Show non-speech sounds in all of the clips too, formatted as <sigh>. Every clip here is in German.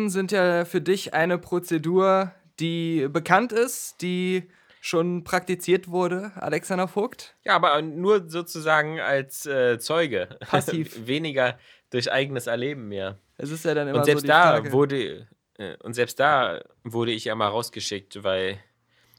Geburten sind ja für dich eine Prozedur, die bekannt ist, die schon praktiziert wurde, Alexander Vogt. Ja, aber nur sozusagen als äh, Zeuge. Passiv. <laughs> Weniger durch eigenes Erleben mehr. Es ist ja dann immer Und selbst so da Frage. wurde äh, und selbst da wurde ich ja mal rausgeschickt, weil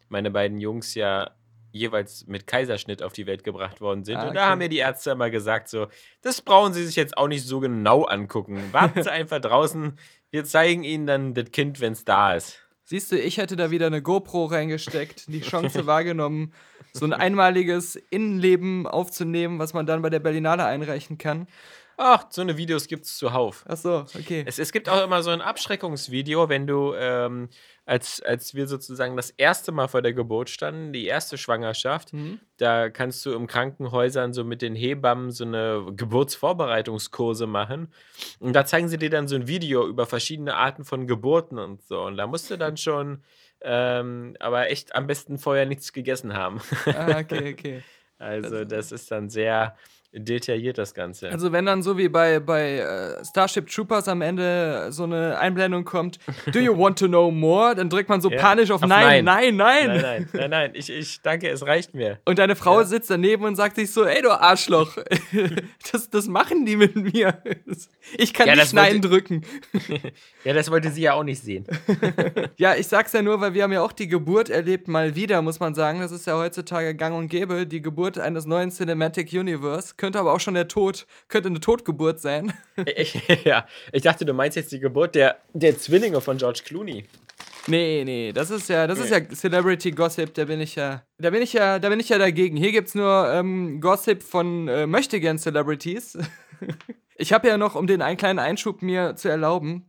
meine beiden Jungs ja jeweils mit Kaiserschnitt auf die Welt gebracht worden sind. Ah, Und da haben mir die Ärzte immer gesagt, so, das brauchen sie sich jetzt auch nicht so genau angucken. <laughs> Warten sie einfach draußen. Wir zeigen ihnen dann das Kind, wenn es da ist. Siehst du, ich hätte da wieder eine GoPro reingesteckt, die <laughs> Chance wahrgenommen, so ein einmaliges Innenleben aufzunehmen, was man dann bei der Berlinale einreichen kann. Ach, so eine Videos gibt es zuhauf. Ach so, okay. Es, es gibt auch immer so ein Abschreckungsvideo, wenn du, ähm, als, als wir sozusagen das erste Mal vor der Geburt standen, die erste Schwangerschaft, Mhm. da kannst du im Krankenhäusern so mit den Hebammen so eine Geburtsvorbereitungskurse machen. Und da zeigen sie dir dann so ein Video über verschiedene Arten von Geburten und so. Und da musst du dann <laughs> schon, ähm, aber echt am besten vorher nichts gegessen haben. Ah, okay, okay. <laughs> Also, das ist dann sehr detailliert, das Ganze. Also wenn dann so wie bei, bei äh, Starship Troopers am Ende so eine Einblendung kommt, do you want to know more? Dann drückt man so Ja, panisch auf, auf nein, Nein. nein, nein, nein, nein, nein, nein, ich, ich danke, es reicht mir. Und deine Frau sitzt daneben und sagt sich so, ey du Arschloch, <laughs> das, das machen die mit mir. Ich kann Ja, nicht Nein wollte- drücken. <laughs> Ja, das wollte sie ja auch nicht sehen. <laughs> Ja, ich sag's ja nur, weil wir haben ja auch die Geburt erlebt, mal wieder, muss man sagen. Das ist ja heutzutage gang und gäbe, die Geburt eines neuen Cinematic Universe. Könnte aber auch schon der Tod, könnte eine Totgeburt sein. <laughs> Ich, <laughs> ja, ich dachte, du meinst jetzt die Geburt der, der Zwillinge von George Clooney. Nee, nee, das ist ja, das ist ja Celebrity Gossip, da bin ich ja, da bin ich ja, da bin ich ja dagegen. Hier gibt's nur ähm, Gossip von äh, möchtegern Celebrities. <laughs> ich habe ja noch, um den einen kleinen Einschub mir zu erlauben,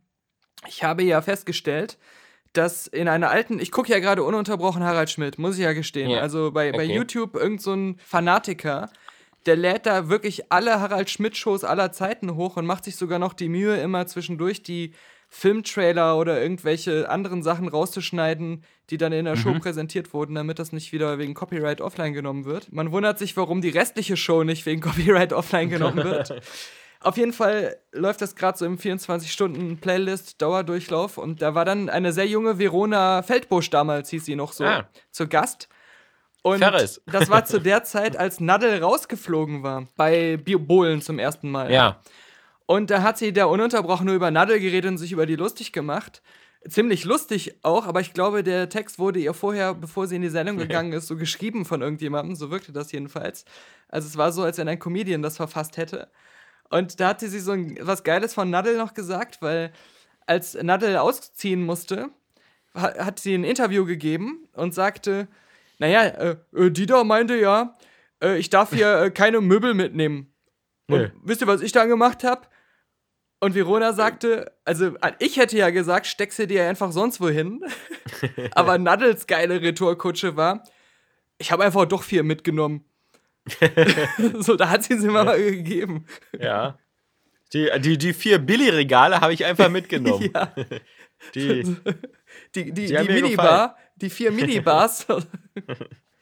ich habe ja festgestellt, dass in einer alten, ich gucke ja gerade ununterbrochen Harald Schmidt, muss ich ja gestehen. Ja, Also bei, bei okay. YouTube irgend so ein Fanatiker, der lädt da wirklich alle Harald Schmidt-Shows aller Zeiten hoch und macht sich sogar noch die Mühe, immer zwischendurch die Filmtrailer oder irgendwelche anderen Sachen rauszuschneiden, die dann in der Show präsentiert wurden, damit das nicht wieder wegen Copyright offline genommen wird. Man wundert sich, warum die restliche Show nicht wegen Copyright offline genommen wird. <laughs> Auf jeden Fall läuft das gerade so im 24-Stunden-Playlist-Dauerdurchlauf und da war dann eine sehr junge Verona Feldbusch damals, hieß sie noch so, Ah. zu Gast. Und Ferris. <laughs> das war zu <laughs> der Zeit, als Nadel rausgeflogen war. Bei Bohlen zum ersten Mal. Ja. Und da hat sie da ununterbrochen nur über Nadel geredet und sich über die lustig gemacht. Ziemlich lustig auch, aber ich glaube, der Text wurde ihr vorher, bevor sie in die Sendung gegangen ist, so geschrieben von irgendjemandem. So wirkte das jedenfalls. Also es war so, als wenn ein Comedian das verfasst hätte. Und da hatte sie so ein, was Geiles von Nadel noch gesagt, weil als Nadel ausziehen musste, ha- hat sie ein Interview gegeben und sagte, naja, äh, äh, Dieter meinte ja, äh, ich darf hier äh, keine Möbel mitnehmen. Und Nö. wisst ihr, was ich dann gemacht habe? Und Verona sagte, also ich hätte ja gesagt, steck sie dir einfach sonst wohin. <laughs> Aber Nadels geile Retourkutsche war, ich habe einfach doch vier mitgenommen. <laughs> so, da hat sie sie mal gegeben. Ja. Die, die, die vier Billy-Regale habe ich einfach <laughs> mitgenommen. Ja, Die, die, die, die, Die mir Minibar, die vier Minibars. <laughs>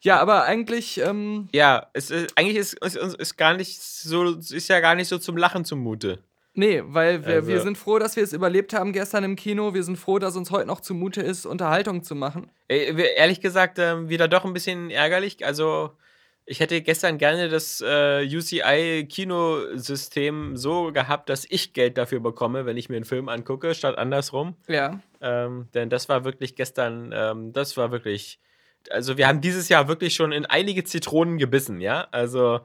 ja, aber eigentlich, ähm, ja, es ist, eigentlich ist, ist, ist, gar nicht so, ist ja gar nicht so zum Lachen zumute. nee, weil wir, Also- wir sind froh, dass wir es überlebt haben gestern im Kino. Wir sind froh, dass uns heute noch zumute ist, Unterhaltung zu machen. Ehrlich gesagt, ähm, wieder doch ein bisschen ärgerlich. Also, ich hätte gestern gerne das äh, UCI-Kinosystem so gehabt, dass ich Geld dafür bekomme, wenn ich mir einen Film angucke, statt andersrum. Ja. Ähm, denn das war wirklich gestern, ähm, das war wirklich. Also, wir haben dieses Jahr wirklich schon in einige Zitronen gebissen, ja? Also,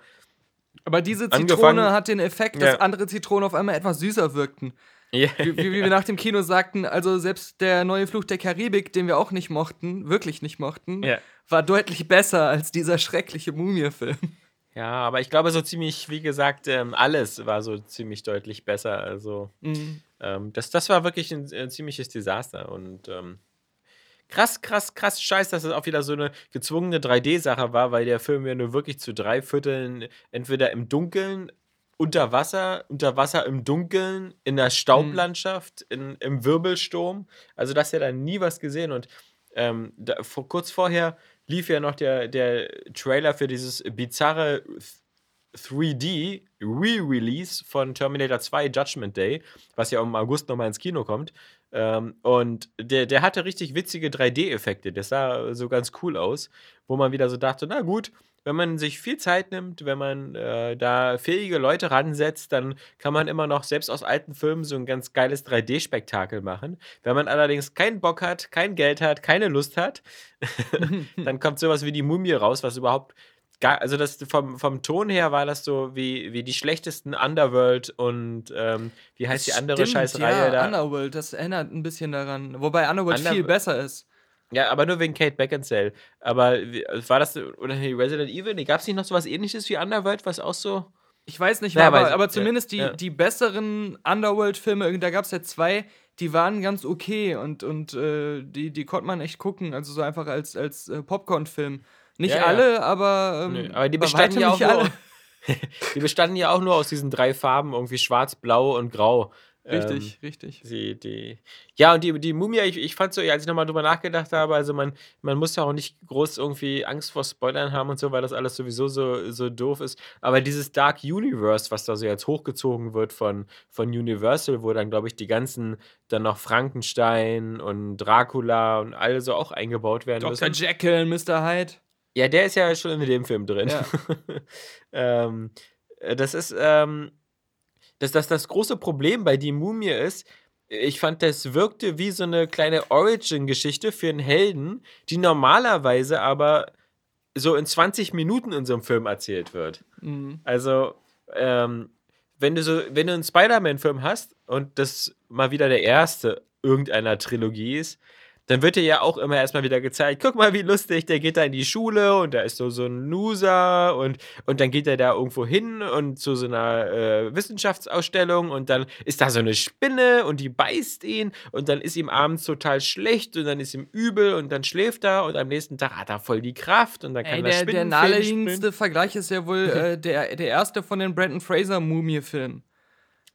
Aber diese Zitrone hat den Effekt, dass Ja. andere Zitronen auf einmal etwas süßer wirkten. Wie, wie, wir nach dem Kino sagten, also selbst der neue Fluch der Karibik, den wir auch nicht mochten, wirklich nicht mochten, Ja. war deutlich besser als dieser schreckliche Mumie-Film. Ja, aber ich glaube, so ziemlich, wie gesagt, ähm, alles war so ziemlich deutlich besser. Also, Mhm. ähm, das, das war wirklich ein, ein ziemliches Desaster. Und ähm, krass, krass, krass scheiß, dass es auch wieder so eine gezwungene 3D-Sache war, weil der Film ja nur wirklich zu drei Vierteln entweder im Dunkeln, unter Wasser, unter Wasser im Dunkeln, in der Staublandschaft, in, im Wirbelsturm. Also, das ja dann nie was gesehen. Und ähm, da, vor, kurz vorher lief ja noch der, der Trailer für dieses bizarre 3D Re-Release von Terminator 2 Judgment Day, was ja im August nochmal ins Kino kommt. Ähm, und der, der hatte richtig witzige 3D-Effekte. Das sah so ganz cool aus, wo man wieder so dachte, na gut, wenn man sich viel Zeit nimmt, wenn man äh, da fähige Leute ransetzt, dann kann man immer noch selbst aus alten Filmen so ein ganz geiles 3D-Spektakel machen. Wenn man allerdings keinen Bock hat, kein Geld hat, keine Lust hat, <laughs> dann kommt sowas wie die Mumie raus, was überhaupt gar, also das vom, vom Ton her war das so wie, wie die schlechtesten Underworld und ähm, wie heißt die andere Stimmt, Scheißreihe ja, da? Underworld, das erinnert ein bisschen daran. Wobei Underworld Under- viel besser ist. Ja, aber nur wegen Kate Beckinsale. Aber wie, war das, oder nee, Resident Evil? Nee, gab es nicht noch so was ähnliches wie Underworld, was auch so. Ich weiß nicht, Ja, aber, weiß ich. aber Ja, zumindest die, ja. die besseren Underworld-Filme, da gab es ja zwei, die waren ganz okay und, und äh, die, die konnte man echt gucken, also so einfach als, als äh, Popcorn-Film. Nicht Ja, ja. alle, aber, ähm, Nö, aber die bestanden ja auch nur, <laughs> die bestanden ja auch nur aus diesen drei Farben, irgendwie schwarz, blau und grau. Richtig, richtig. Ähm, die, die, ja, und die, die Mumie, ich, ich fand so, als ich nochmal drüber nachgedacht habe, also man, man muss ja auch nicht groß irgendwie Angst vor Spoilern haben und so, weil das alles sowieso so, so doof ist. Aber dieses Dark Universe, was da so jetzt hochgezogen wird von, von Universal, wo dann, glaube ich, die ganzen dann noch Frankenstein und Dracula und alle so auch eingebaut werden Dr. müssen. Jekyll, Mr. Hyde. Ja, der ist ja schon in dem Film drin. Ja. <laughs> ähm, äh, das ist, ähm, dass das, das große Problem bei Die Mumie ist, ich fand, das wirkte wie so eine kleine Origin-Geschichte für einen Helden, die normalerweise aber so in 20 Minuten in so einem Film erzählt wird. Mhm. Also, ähm, wenn du so, wenn du einen Spider-Man-Film hast und das mal wieder der erste irgendeiner Trilogie ist, dann wird dir ja auch immer erstmal wieder gezeigt, guck mal, wie lustig, der geht da in die Schule und da ist so, so ein Loser und, und dann geht er da irgendwo hin und zu so einer äh, Wissenschaftsausstellung und dann ist da so eine Spinne und die beißt ihn und dann ist ihm abends total schlecht und dann ist ihm übel und dann schläft er und am nächsten Tag hat er voll die Kraft und dann kann Ey, er der, der naheliegendste Vergleich ist ja wohl äh, der, der erste von den Brandon Fraser-Mumie-Filmen.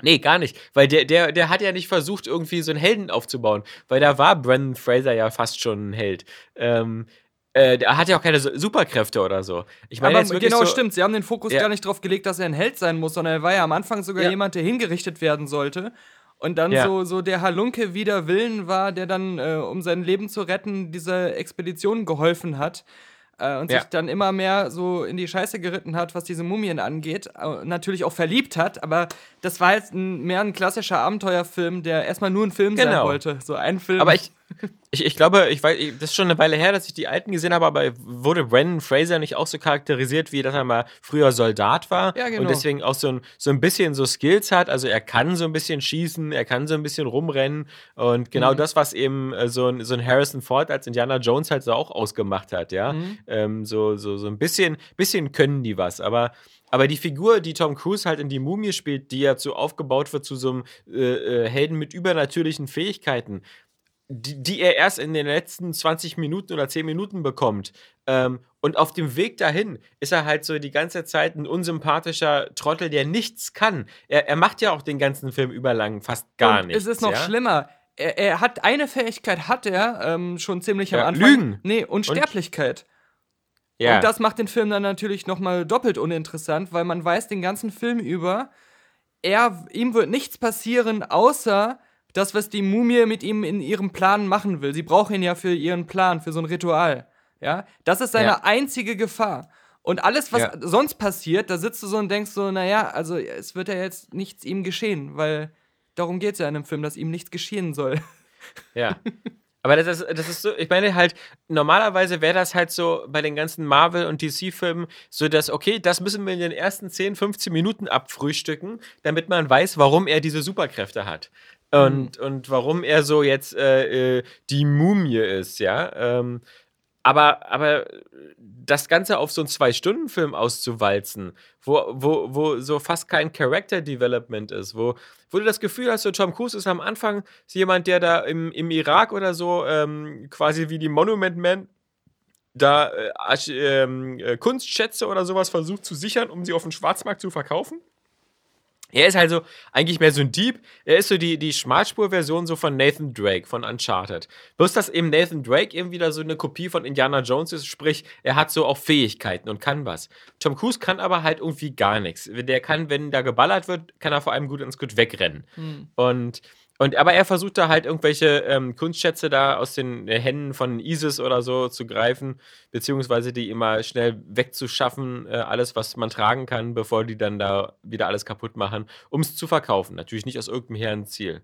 Nee, gar nicht. Weil der, der, der hat ja nicht versucht, irgendwie so einen Helden aufzubauen. Weil da war Brandon Fraser ja fast schon ein Held. Ähm, äh, der hat ja auch keine Superkräfte oder so. Ich meine, Aber genau, so, stimmt. Sie haben den Fokus Ja. gar nicht darauf gelegt, dass er ein Held sein muss, sondern er war ja am Anfang sogar Ja. jemand, der hingerichtet werden sollte. Und dann Ja. so, so der Halunke wider Willen war, der dann, äh, um sein Leben zu retten, dieser Expedition geholfen hat. Äh, und Ja. sich dann immer mehr so in die Scheiße geritten hat, was diese Mumien angeht. Äh, natürlich auch verliebt hat, aber das war jetzt ein, mehr ein klassischer Abenteuerfilm, der erstmal nur ein Film sein Genau. wollte. So ein Film. Aber ich, ich, ich glaube, ich weiß, das ist schon eine Weile her, dass ich die alten gesehen habe, aber wurde Brandon Fraser nicht auch so charakterisiert, wie dass er mal früher Soldat war Ja, genau. und deswegen auch so ein, so ein bisschen so Skills hat. Also er kann so ein bisschen schießen, er kann so ein bisschen rumrennen und genau Mhm. das, was eben äh, so ein, so ein Harrison Ford als Indiana Jones halt so auch ausgemacht hat, ja. Mhm. Ähm, so, so, so ein bisschen, bisschen können die was, aber aber die Figur, die Tom Cruise halt in die Mumie spielt, die ja so aufgebaut wird zu so einem äh, äh, Helden mit übernatürlichen Fähigkeiten, die, die er erst in den letzten 20 Minuten oder 10 Minuten bekommt. Ähm, und auf dem Weg dahin ist er halt so die ganze Zeit ein unsympathischer Trottel, der nichts kann. Er, er macht ja auch den ganzen Film überlang fast gar und nichts. Es ist noch ja? schlimmer. Er, er hat eine Fähigkeit, hat er ähm, schon ziemlich am Ja, Anfang. Lügen. Nee, Unsterblichkeit. Ja. Und das macht den Film dann natürlich nochmal doppelt uninteressant, weil man weiß den ganzen Film über, er, ihm wird nichts passieren, außer das, was die Mumie mit ihm in ihrem Plan machen will. Sie braucht ihn ja für ihren Plan, für so ein Ritual. Ja, das ist seine Ja. einzige Gefahr. Und alles, was Ja. sonst passiert, da sitzt du so und denkst so, naja, also es wird ja jetzt nichts ihm geschehen, weil darum geht es ja in einem Film, dass ihm nichts geschehen soll. <laughs> Ja. Aber das ist, das ist so, ich meine halt, normalerweise wäre das halt so bei den ganzen Marvel- und DC-Filmen so, dass, okay, das müssen wir in den ersten 10, 15 Minuten abfrühstücken, damit man weiß, warum er diese Superkräfte hat. Und, und warum er so jetzt äh, äh, die Mumie ist, ja. Ähm, aber, aber das Ganze auf so einen Zwei-Stunden-Film auszuwalzen, wo, wo, wo so fast kein Character-Development ist, wo, wo du das Gefühl hast, so Tom Cruise ist am Anfang jemand, der da im, im Irak oder so ähm, quasi wie die Monument Man da äh, ähm, äh, Kunstschätze oder sowas versucht zu sichern, um sie auf dem Schwarzmarkt zu verkaufen. Er ist also eigentlich mehr so ein Dieb. Er ist so die, die Schmalspur-Version so von Nathan Drake von Uncharted. Bloß, dass eben Nathan Drake eben wieder so eine Kopie von Indiana Jones ist, sprich, er hat so auch Fähigkeiten und kann was. Tom Cruise kann aber halt irgendwie gar nichts. Der kann, wenn da geballert wird, kann er vor allem gut ins Gut wegrennen. Und, und aber er versucht da halt irgendwelche ähm, Kunstschätze da aus den äh, Händen von ISIS oder so zu greifen, beziehungsweise die immer schnell wegzuschaffen, äh, alles, was man tragen kann, bevor die dann da wieder alles kaputt machen, um es zu verkaufen. Natürlich nicht aus irgendeinem hehren Ziel.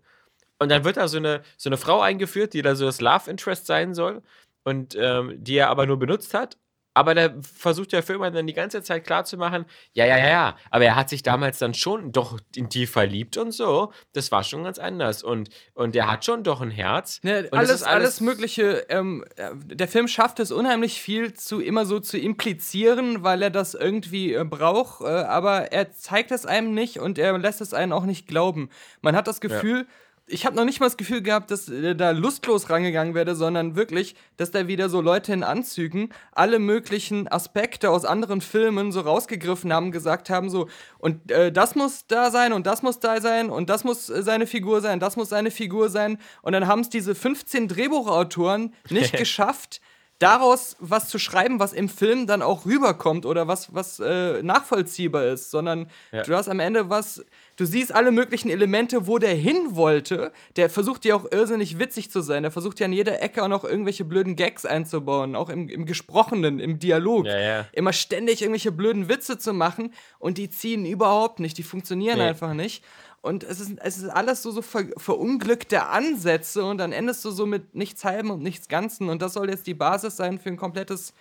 Und dann wird da so eine, so eine Frau eingeführt, die da so das Love Interest sein soll und ähm, die er aber nur benutzt hat. Aber da versucht der Film dann die ganze Zeit klarzumachen, ja, ja, ja, ja, aber er hat sich damals dann schon doch in die verliebt und so. Das war schon ganz anders. Und, und er hat schon doch ein Herz. Ne, und das alles, ist alles Mögliche. Ähm, äh, der Film schafft es unheimlich viel zu immer so zu implizieren, weil er das irgendwie äh, braucht, äh, aber er zeigt es einem nicht und er lässt es einen auch nicht glauben. Man hat das Gefühl, ich habe noch nicht mal das Gefühl gehabt, dass äh, da lustlos rangegangen werde, sondern wirklich, dass da wieder so Leute in Anzügen alle möglichen Aspekte aus anderen Filmen so rausgegriffen haben, gesagt haben so und äh, das muss da sein und das muss da sein und das muss äh, seine Figur sein, das muss seine Figur sein und dann haben es diese 15 Drehbuchautoren <laughs> nicht geschafft, daraus was zu schreiben, was im Film dann auch rüberkommt oder was, was äh, nachvollziehbar ist, sondern Ja. du hast am Ende was, du siehst alle möglichen Elemente, wo der hin wollte. Der versucht ja auch irrsinnig witzig zu sein. Der versucht ja an jeder Ecke auch noch irgendwelche blöden Gags einzubauen, auch im, im Gesprochenen, im Dialog. Ja, ja. Immer ständig irgendwelche blöden Witze zu machen und die ziehen überhaupt nicht, die funktionieren Nee. einfach nicht. Und es ist, es ist alles so, so ver, verunglückte Ansätze und dann endest du so mit nichts Halbem und nichts Ganzen. Und das soll jetzt die Basis sein für ein komplettes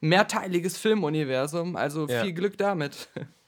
mehrteiliges Filmuniversum. Also Ja. viel Glück damit. <laughs>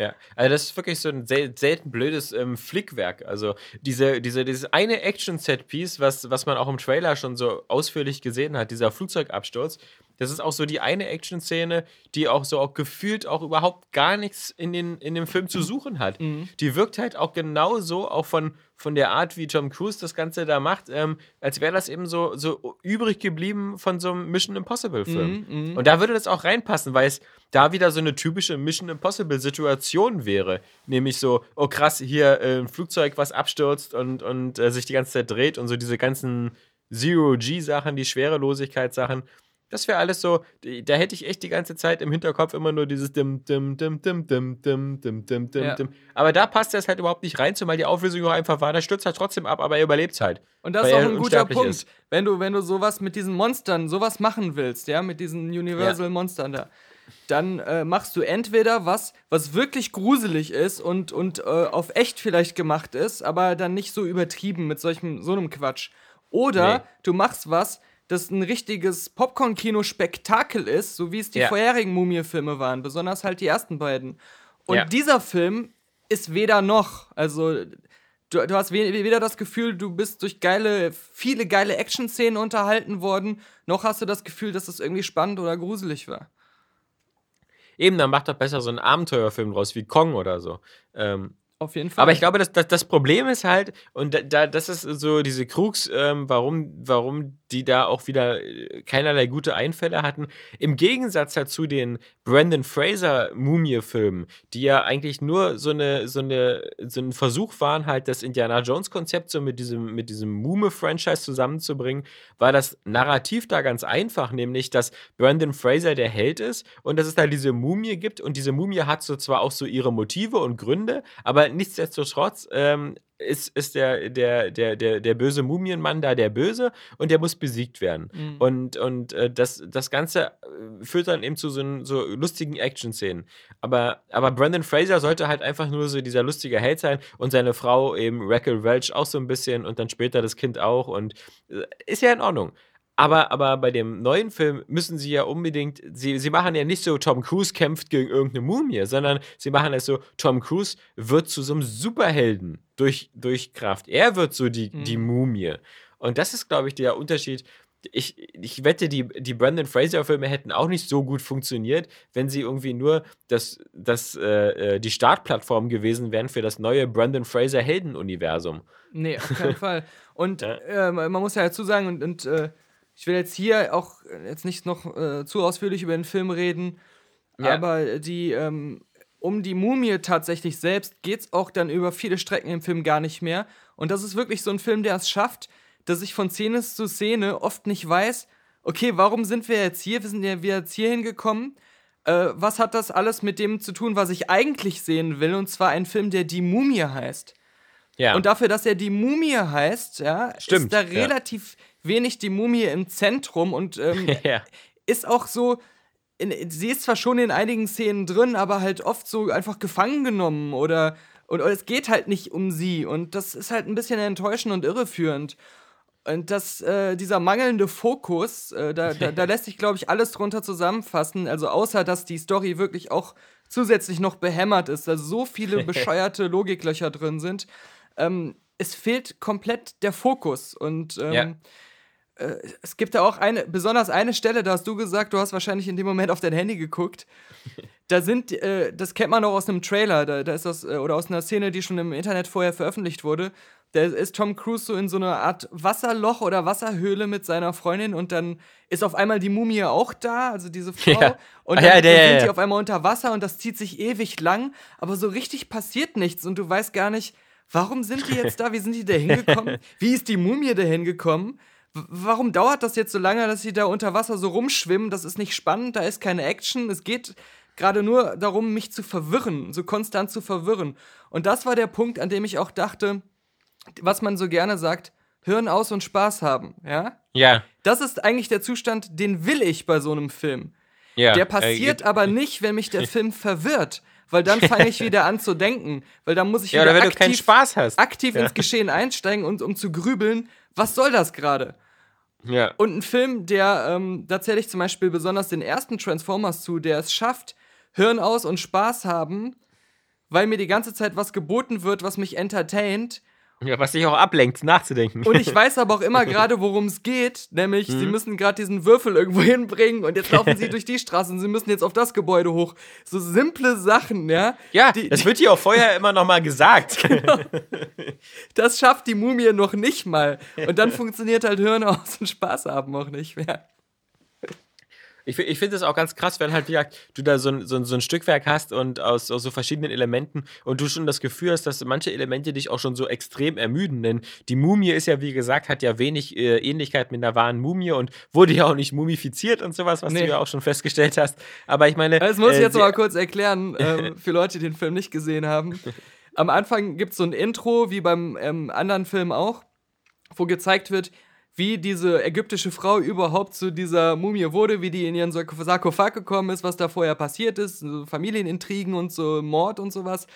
Ja, also das ist wirklich so ein sel selten blödes ähm, Flickwerk. Also diese, diese, dieses eine Action-Set-Piece, was, was man auch im Trailer schon so ausführlich gesehen hat, dieser Flugzeugabsturz, das ist auch so die eine Action-Szene, die auch so auch gefühlt auch überhaupt gar nichts in, den, in dem Film zu suchen hat. Die wirkt halt auch genauso, auch von, von der Art, wie Tom Cruise das Ganze da macht, ähm, als wäre das eben so, so übrig geblieben von so einem Mission Impossible-Film. Und da würde das auch reinpassen, weil es da wieder so eine typische Mission Impossible-Situation wäre. Nämlich so, oh krass, hier äh, ein Flugzeug, was abstürzt und, und äh, sich die ganze Zeit dreht und so diese ganzen Zero-G-Sachen, die Schwerelosigkeitssachen. Das wäre alles so, da hätte ich echt die ganze Zeit im Hinterkopf immer nur dieses dim, dim, dim, dim, dim, dim, dim, dim, dim, Ja. dim. Aber da passt das halt überhaupt nicht rein, zumal die Auflösung auch einfach war, der stürzt halt trotzdem ab, aber er überlebt halt. Und das ist auch er ein guter Punkt. ist. Wenn du, wenn du sowas mit diesen Monstern, sowas machen willst, ja, mit diesen Universal-Monstern da, dann äh, machst du entweder was, was wirklich gruselig ist und, und äh, auf echt vielleicht gemacht ist, aber dann nicht so übertrieben mit solchem, so einem Quatsch. Oder Nee. du machst was, das ein richtiges Popcorn-Kino-Spektakel ist, so wie es die Ja. vorherigen Mumie-Filme waren, besonders halt die ersten beiden. Und Ja. dieser Film ist weder noch. Also, du, du hast we- weder das Gefühl, du bist durch geile, viele geile Action-Szenen unterhalten worden, noch hast du das Gefühl, dass es irgendwie spannend oder gruselig war. Eben, dann macht doch besser so einen Abenteuerfilm draus, wie Kong oder so. Ähm, Auf jeden Fall. Aber ich glaube, das, das, das Problem ist halt, und da, da, das ist so diese Krux, ähm, warum, warum die da auch wieder äh, keinerlei gute Einfälle hatten. Im Gegensatz dazu den Brandon Fraser Mumie-Filmen, die ja eigentlich nur so, eine, so, eine, so ein Versuch waren, halt das Indiana Jones-Konzept so mit diesem, mit diesem Mume-Franchise zusammenzubringen, war das Narrativ da ganz einfach, nämlich, dass Brandon Fraser der Held ist und dass es da diese Mumie gibt und diese Mumie hat so zwar auch so ihre Motive und Gründe, aber nichtsdestotrotz ähm, ist, ist der, der, der, der, der böse Mumienmann da der Böse und der muss besiegt werden. Mhm. Und, und äh, das, das Ganze äh, führt dann eben zu so, so lustigen Action-Szenen. Aber, aber Brandon Fraser sollte halt einfach nur so dieser lustige Held sein und seine Frau eben Raquel Welch auch so ein bisschen und dann später das Kind auch und äh, ist ja in Ordnung. Aber, aber bei dem neuen Film müssen sie ja unbedingt, sie, sie machen ja nicht so, Tom Cruise kämpft gegen irgendeine Mumie, sondern sie machen es so, Tom Cruise wird zu so einem Superhelden durch, durch Kraft. Er wird so die, die Mumie. Und das ist, glaube ich, der Unterschied, ich, ich wette, die, die Brandon Fraser-Filme hätten auch nicht so gut funktioniert, wenn sie irgendwie nur das, das, äh, äh die Startplattform gewesen wären für das neue Brandon Fraser-Helden-Universum. Nee, auf keinen <laughs> Fall. Und ja. äh, man muss ja dazu sagen, und, und äh, ich will jetzt hier auch jetzt nicht noch äh, zu ausführlich über den Film reden, ja. aber die, ähm, um die Mumie tatsächlich selbst geht es auch dann über viele Strecken im Film gar nicht mehr. Und das ist wirklich so ein Film, der es schafft, dass ich von Szene zu Szene oft nicht weiß, okay, warum sind wir jetzt hier? Wir sind ja jetzt hier hingekommen. Äh, was hat das alles mit dem zu tun, was ich eigentlich sehen will? Und zwar ein Film, der Die Mumie heißt. Ja. Und dafür, dass er Die Mumie heißt, ja, Stimmt, ist da relativ wenig die Mumie im Zentrum und ähm, <laughs> ja. ist auch so. In, sie ist zwar schon in einigen Szenen drin, aber halt oft so einfach gefangen genommen oder und, und es geht halt nicht um sie und das ist halt ein bisschen enttäuschend und irreführend. Und das, äh, dieser mangelnde Fokus, äh, da, da, da, <laughs> lässt sich, glaube ich, alles drunter zusammenfassen. Also außer, dass die Story wirklich auch zusätzlich noch behämmert ist, da so viele <laughs> bescheuerte Logiklöcher drin sind. Ähm, es fehlt komplett der Fokus. Und ähm, ja. äh, es gibt da auch eine, besonders eine Stelle, da hast du gesagt, du hast wahrscheinlich in dem Moment auf dein Handy geguckt. <laughs> Da sind, äh, das kennt man auch aus einem Trailer, da, da ist das, äh, oder aus einer Szene, die schon im Internet vorher veröffentlicht wurde da ist Tom Cruise so in so einer Art Wasserloch oder Wasserhöhle mit seiner Freundin und dann ist auf einmal die Mumie auch da, also diese Frau. <laughs> Ja. Und dann, ja, der, dann sind die auf einmal unter Wasser und das zieht sich ewig lang, aber so richtig passiert nichts und du weißt gar nicht, warum sind die jetzt <laughs> da? Wie sind die da hingekommen? <laughs> Wie ist die Mumie da hingekommen? Warum dauert das jetzt so lange, dass sie da unter Wasser so rumschwimmen? Das ist nicht spannend, da ist keine Action. Es geht gerade nur darum, mich zu verwirren, so konstant zu verwirren. Und das war der Punkt, an dem ich auch dachte, was man so gerne sagt, Hirn aus und Spaß haben, ja? Ja. Das ist eigentlich der Zustand, den will ich bei so einem Film. Ja. Der passiert äh, aber nicht, wenn mich der Film verwirrt, weil dann fange ich <laughs> wieder an zu denken, weil dann muss ich ja, wieder wenn aktiv, du keinen Spaß hast. aktiv ja. ins Geschehen einsteigen und um zu grübeln, was soll das gerade? Ja. Und ein Film, der, ähm, da zähle ich zum Beispiel besonders den ersten Transformers zu, der es schafft, Hirn aus und Spaß haben, weil mir die ganze Zeit was geboten wird, was mich entertaint, ja, was dich auch ablenkt, nachzudenken. Und ich weiß aber auch immer <laughs> gerade, worum es geht. Nämlich, mhm. sie müssen gerade diesen Würfel irgendwo <laughs> hinbringen und jetzt laufen sie <laughs> durch die Straße und sie müssen jetzt auf das Gebäude hoch. So simple Sachen, ja. Ja, die, das wird hier auch vorher immer noch mal gesagt. Genau. Das schafft die Mumie noch nicht mal. Und dann funktioniert halt Hirn aus und Spaß haben auch nicht mehr. Ich, ich finde es auch ganz krass, wenn halt, wie gesagt, du da so ein, so, ein, so ein Stückwerk hast und aus, aus so verschiedenen Elementen und du schon das Gefühl hast, dass manche Elemente dich auch schon so extrem ermüden. Denn die Mumie ist ja, wie gesagt, hat ja wenig äh, Ähnlichkeit mit einer wahren Mumie und wurde ja auch nicht mumifiziert und sowas, was nee. du ja auch schon festgestellt hast. Aber ich meine. Das muss ich äh, jetzt mal kurz erklären, <laughs> äh, für Leute, die den Film nicht gesehen haben. Am Anfang gibt es so ein Intro, wie beim ähm, anderen Film auch, wo gezeigt wird, wie diese ägyptische Frau überhaupt zu dieser Mumie wurde, wie die in ihren Sarkophag gekommen ist, was da vorher passiert ist, so Familienintrigen und so Mord und sowas.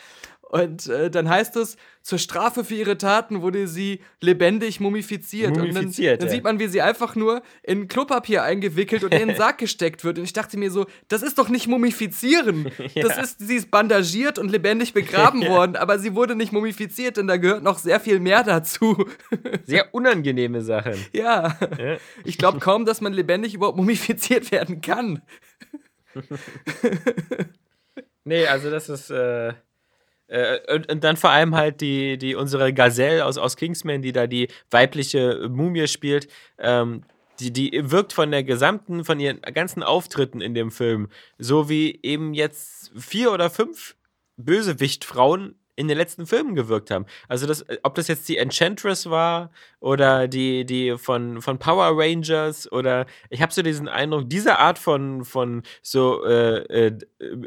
Und äh, dann heißt es, zur Strafe für ihre Taten wurde sie lebendig mumifiziert. mumifiziert und dann, dann sieht man, wie sie einfach nur in Klopapier eingewickelt und in den <laughs> Sarg gesteckt wird. Und ich dachte mir so, das ist doch nicht mumifizieren. <laughs> ja. Das ist, sie ist bandagiert und lebendig begraben <laughs> ja. worden, aber sie wurde nicht mumifiziert, denn da gehört noch sehr viel mehr dazu. sehr unangenehme Sachen. Ja. ja. Ich glaube kaum, dass man lebendig überhaupt mumifiziert werden kann. nee, also das ist. Äh äh, und, und, dann vor allem halt die, die unsere Gazelle aus, aus Kingsman, die da die weibliche Mumie spielt, ähm, die, die wirkt von der gesamten, von ihren ganzen Auftritten in dem Film, so wie eben jetzt vier oder fünf Bösewichtfrauen in den letzten Filmen gewirkt haben. Also das, ob das jetzt die Enchantress war oder die, die von, von Power Rangers oder ich habe so diesen Eindruck, diese Art von, von so äh, äh,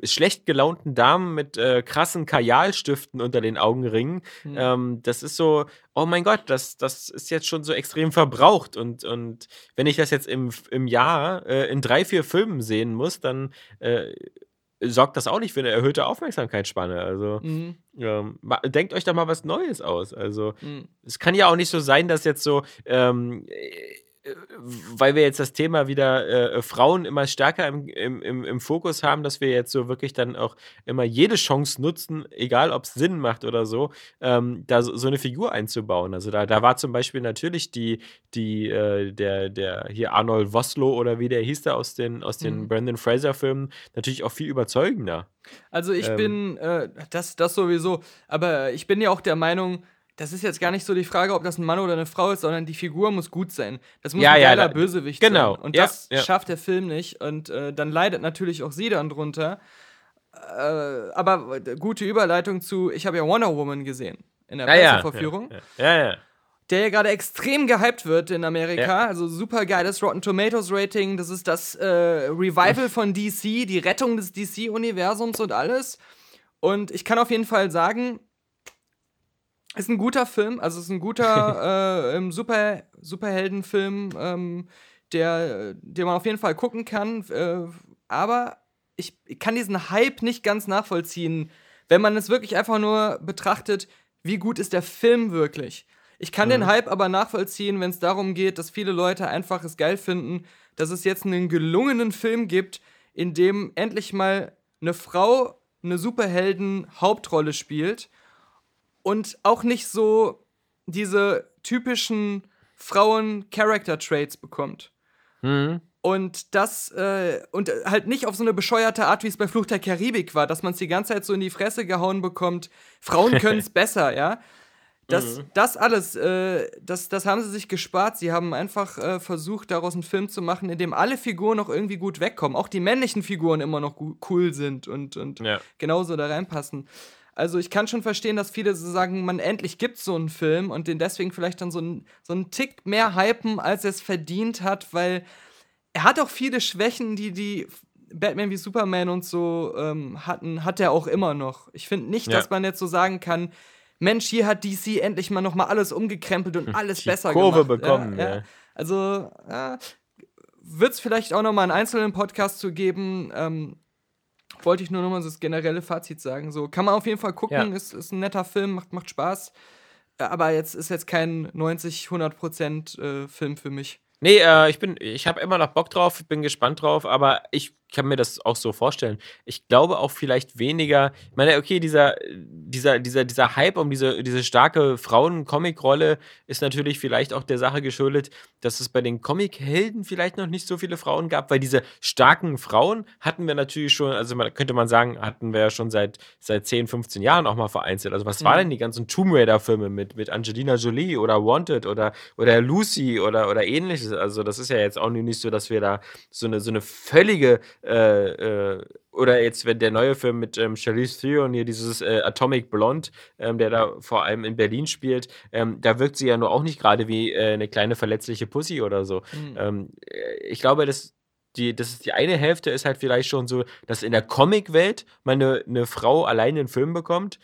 schlecht gelaunten Damen mit äh, krassen Kajalstiften unter den Augenringen, mhm. ähm, das ist so, oh mein Gott, das, das ist jetzt schon so extrem verbraucht und, und wenn ich das jetzt im, im Jahr äh, in drei, vier Filmen sehen muss, dann äh, sorgt das auch nicht für eine erhöhte Aufmerksamkeitsspanne. Also mhm. ähm, denkt euch da mal was Neues aus. Also mhm. es kann ja auch nicht so sein, dass jetzt so ähm, weil wir jetzt das Thema wieder äh, Frauen immer stärker im, im, im, Fokus haben, dass wir jetzt so wirklich dann auch immer jede Chance nutzen, egal ob es Sinn macht oder so, ähm, da so, so, eine Figur einzubauen. Also da, da war zum Beispiel natürlich die, die, äh, der, der hier Arnold Voslo oder wie der hieß da aus den, aus den mhm. Brandon Fraser-Filmen natürlich auch viel überzeugender. Also ich ähm, bin, äh, das, das sowieso, aber ich bin ja auch der Meinung, das ist jetzt gar nicht so die Frage, ob das ein Mann oder eine Frau ist, sondern die Figur muss gut sein. Das muss ja, ein geiler ja, Bösewicht genau. sein. Und ja, das ja. schafft der Film nicht. Und äh, dann leidet natürlich auch sie dann drunter. Äh, aber gute Überleitung zu, ich habe ja Wonder Woman gesehen in der Pressevorführung. Ja, ja. Der ja gerade extrem gehypt wird in Amerika. Also super geiles Rotten Tomatoes Rating. Das ist das äh, Revival von DC, die Rettung des DC-Universums und alles. Und ich kann auf jeden Fall sagen, ist ein guter Film, also ist ein guter <laughs> äh, Super, Superheldenfilm, ähm, der, den man auf jeden Fall gucken kann. Äh, aber ich, ich kann diesen Hype nicht ganz nachvollziehen, wenn man es wirklich einfach nur betrachtet, wie gut ist der Film wirklich. Ich kann mhm. den Hype aber nachvollziehen, wenn es darum geht, dass viele Leute einfach es geil finden, dass es jetzt einen gelungenen Film gibt, in dem endlich mal eine Frau eine Superhelden-Hauptrolle spielt und auch nicht so diese typischen Frauen-Character-Traits bekommt. Mhm. Und das, äh, und halt nicht auf so eine bescheuerte Art, wie es bei Fluch der Karibik war, dass man es die ganze Zeit so in die Fresse gehauen bekommt, Frauen <laughs> können es besser, ja. Das, mhm. das alles, äh, das, das haben sie sich gespart. Sie haben einfach äh, versucht, daraus einen Film zu machen, in dem alle Figuren noch irgendwie gut wegkommen. Auch die männlichen Figuren immer noch cool sind und, und ja. genauso da reinpassen. Also ich kann schon verstehen, dass viele so sagen, man endlich gibt so einen Film und den deswegen vielleicht dann so einen, so einen Tick mehr hypen, als er es verdient hat, weil er hat auch viele Schwächen, die die Batman wie Superman und so ähm, hatten, hat er auch immer noch. Ich finde nicht, ja. dass man jetzt so sagen kann, Mensch, hier hat DC endlich mal noch mal alles umgekrempelt und alles die besser Kurve gemacht. bekommen. Ja, ja. Also äh, wird es vielleicht auch noch mal einen einzelnen Podcast zu geben. Ähm, wollte ich nur nochmal so das generelle Fazit sagen. So kann man auf jeden Fall gucken, ja. ist, ist ein netter Film, macht, macht Spaß. Aber jetzt ist jetzt kein 90, 100 Prozent äh, Film für mich. Nee, äh, ich bin, ich habe immer noch Bock drauf, bin gespannt drauf, aber ich kann mir das auch so vorstellen. Ich glaube auch vielleicht weniger, ich meine, okay, dieser, dieser, dieser, dieser Hype um diese, diese starke Frauen-Comic-Rolle ist natürlich vielleicht auch der Sache geschuldet, dass es bei den Comic-Helden vielleicht noch nicht so viele Frauen gab, weil diese starken Frauen hatten wir natürlich schon, also man, könnte man sagen, hatten wir ja schon seit, seit 10, 15 Jahren auch mal vereinzelt. Also was mhm. waren denn die ganzen Tomb Raider-Filme mit, mit Angelina Jolie oder Wanted oder, oder Lucy oder, oder ähnliches? Also das ist ja jetzt auch nicht so, dass wir da so eine, so eine völlige äh, äh, oder jetzt, wenn der neue Film mit ähm, Charlize Theron hier dieses äh, Atomic Blonde, ähm, der da vor allem in Berlin spielt, ähm, da wirkt sie ja nur auch nicht gerade wie äh, eine kleine verletzliche Pussy oder so. Mhm. Ähm, äh, ich glaube, dass die, das ist die eine Hälfte ist halt vielleicht schon so, dass in der Comic-Welt man eine, eine Frau alleine einen Film bekommt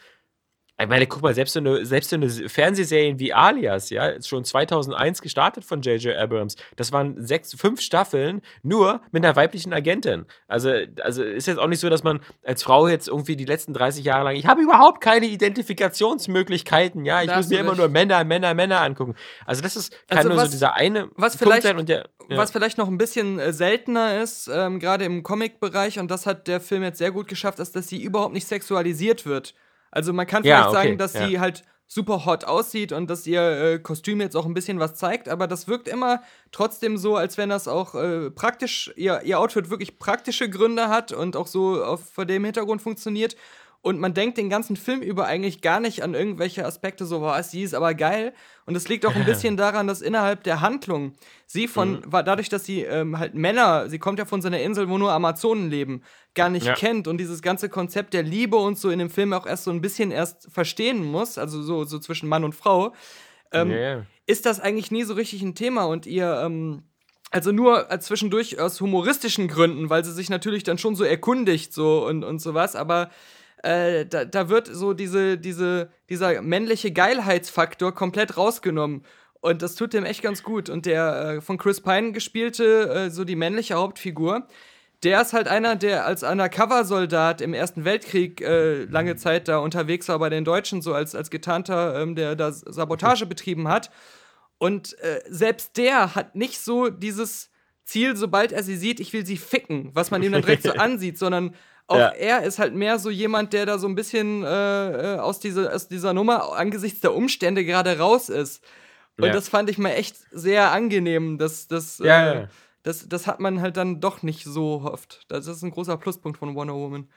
ich meine, guck mal, selbst so eine, selbst so eine Fernsehserie wie Alias, ja, ist schon 2001 gestartet von J.J. Abrams. Das waren sechs, fünf Staffeln nur mit einer weiblichen Agentin. Also, also ist jetzt auch nicht so, dass man als Frau jetzt irgendwie die letzten 30 Jahre lang, ich habe überhaupt keine Identifikationsmöglichkeiten, ja, ich muss mir immer nur Männer, Männer, Männer angucken. Also das ist kann also nur was, so dieser eine was Punkt vielleicht, sein und der, ja. Was vielleicht noch ein bisschen äh, seltener ist, ähm, gerade im Comic-Bereich, und das hat der Film jetzt sehr gut geschafft, ist, dass sie überhaupt nicht sexualisiert wird. Also man kann vielleicht ja, okay, sagen, dass ja. sie halt super hot aussieht und dass ihr äh, Kostüm jetzt auch ein bisschen was zeigt, aber das wirkt immer trotzdem so, als wenn das auch äh, praktisch, ihr, ihr Outfit wirklich praktische Gründe hat und auch so auf, vor dem Hintergrund funktioniert. Und man denkt den ganzen Film über eigentlich gar nicht an irgendwelche Aspekte, so, boah, sie ist aber geil. Und es liegt auch ein <laughs> bisschen daran, dass innerhalb der Handlung sie von, mhm. war dadurch, dass sie ähm, halt Männer, sie kommt ja von so einer Insel, wo nur Amazonen leben, gar nicht ja. kennt und dieses ganze Konzept der Liebe und so in dem Film auch erst so ein bisschen erst verstehen muss, also so, so zwischen Mann und Frau, ähm, yeah. ist das eigentlich nie so richtig ein Thema und ihr, ähm, also nur zwischendurch aus humoristischen Gründen, weil sie sich natürlich dann schon so erkundigt so und, und sowas, aber äh, da, da wird so diese, diese, dieser männliche Geilheitsfaktor komplett rausgenommen. Und das tut dem echt ganz gut. Und der äh, von Chris Pine gespielte, äh, so die männliche Hauptfigur, der ist halt einer, der als Undercover-Soldat im Ersten Weltkrieg äh, lange Zeit da unterwegs war bei den Deutschen, so als, als getarnter, ähm, der da Sabotage betrieben hat. Und äh, selbst der hat nicht so dieses Ziel, sobald er sie sieht, ich will sie ficken, was man ihm dann direkt so <laughs> ansieht, sondern auch Ja. er ist halt mehr so jemand, der da so ein bisschen äh, äh, aus, dieser, aus dieser Nummer angesichts der Umstände gerade raus ist. Und Ja. das fand ich mal echt sehr angenehm. Das, das, Ja, äh, das, das hat man halt dann doch nicht so oft. Das ist ein großer Pluspunkt von Wonder Woman.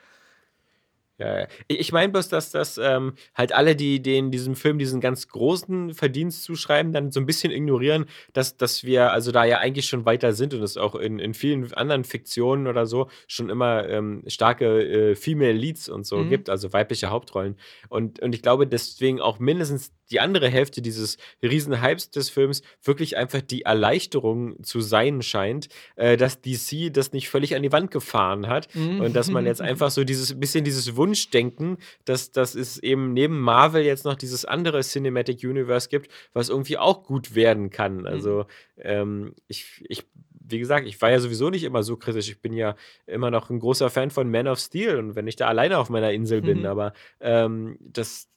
Ja, ja. Ich meine bloß, dass das ähm, halt alle, die denen diesem Film diesen ganz großen Verdienst zuschreiben, dann so ein bisschen ignorieren, dass, dass wir also da ja eigentlich schon weiter sind und es auch in, in vielen anderen Fiktionen oder so schon immer ähm, starke äh, Female Leads und so Mhm. gibt, also weibliche Hauptrollen. Und, und ich glaube deswegen auch mindestens die andere Hälfte dieses Riesenhypes des Films wirklich einfach die Erleichterung zu sein scheint, äh, dass DC das nicht völlig an die Wand gefahren hat Mhm. und dass man jetzt <laughs> einfach so dieses bisschen dieses Wunschdenken, dass, dass es eben neben Marvel jetzt noch dieses andere Cinematic Universe gibt, was irgendwie auch gut werden kann. Also ähm, ich, ich, wie gesagt, ich war ja sowieso nicht immer so kritisch. Ich bin ja immer noch ein großer Fan von Man of Steel und wenn ich da alleine auf meiner Insel bin, Mhm. aber ähm, das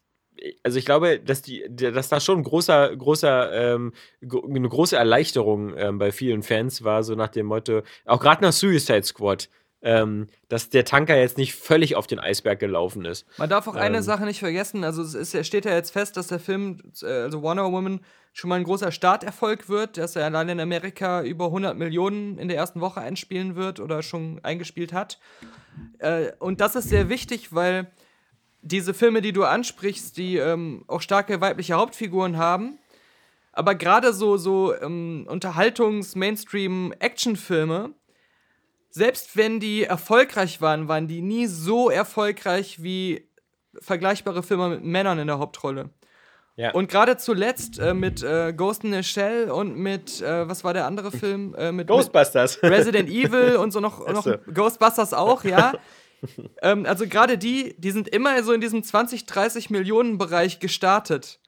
also ich glaube, dass die, dass da schon ein großer, großer, ähm, eine große Erleichterung ähm, bei vielen Fans war, so nach dem Motto, auch gerade nach Suicide Squad, ähm, dass der Tanker jetzt nicht völlig auf den Eisberg gelaufen ist. Man darf auch eine Ähm. Sache nicht vergessen, also es ist, steht ja jetzt fest, dass der Film, äh, also Wonder Woman, schon mal ein großer Starterfolg wird, dass er allein in Amerika über 100 Millionen in der ersten Woche einspielen wird oder schon eingespielt hat. Äh, und das ist sehr wichtig, weil diese Filme, die du ansprichst, die ähm, auch starke weibliche Hauptfiguren haben, aber gerade so, so ähm, Unterhaltungs-Mainstream-Actionfilme, selbst wenn die erfolgreich waren, waren die nie so erfolgreich wie vergleichbare Filme mit Männern in der Hauptrolle. Ja. Und gerade zuletzt äh, mit äh, Ghost in the Shell und mit, äh, was war der andere Film? Äh, mit, Ghostbusters. mit Resident Evil und so noch, noch so. Ghostbusters auch, ja. <laughs> <laughs> ähm, also gerade die, die sind immer so in diesem 20, 30 Millionen Bereich gestartet.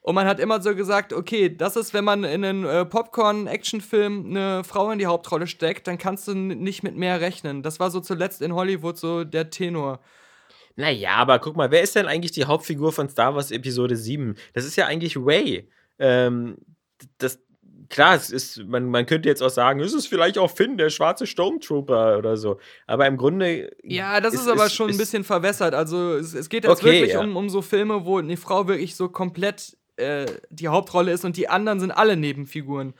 Und man hat immer so gesagt, okay, das ist, wenn man in einen äh, Popcorn-Actionfilm eine Frau in die Hauptrolle steckt, dann kannst du nicht mit mehr rechnen. Das war so zuletzt in Hollywood so der Tenor. Naja, aber guck mal, wer ist denn eigentlich die Hauptfigur von Star Wars Episode 7? Das ist ja eigentlich Ray. Ähm, das, klar, es ist, man, man könnte jetzt auch sagen, ist es vielleicht auch Finn, der schwarze Stormtrooper oder so. Aber im Grunde. Ja, das ist, aber schon ein bisschen verwässert. Also es, es geht jetzt Okay, wirklich ja. um, um so Filme, wo eine Frau wirklich so komplett äh, die Hauptrolle ist und die anderen sind alle Nebenfiguren.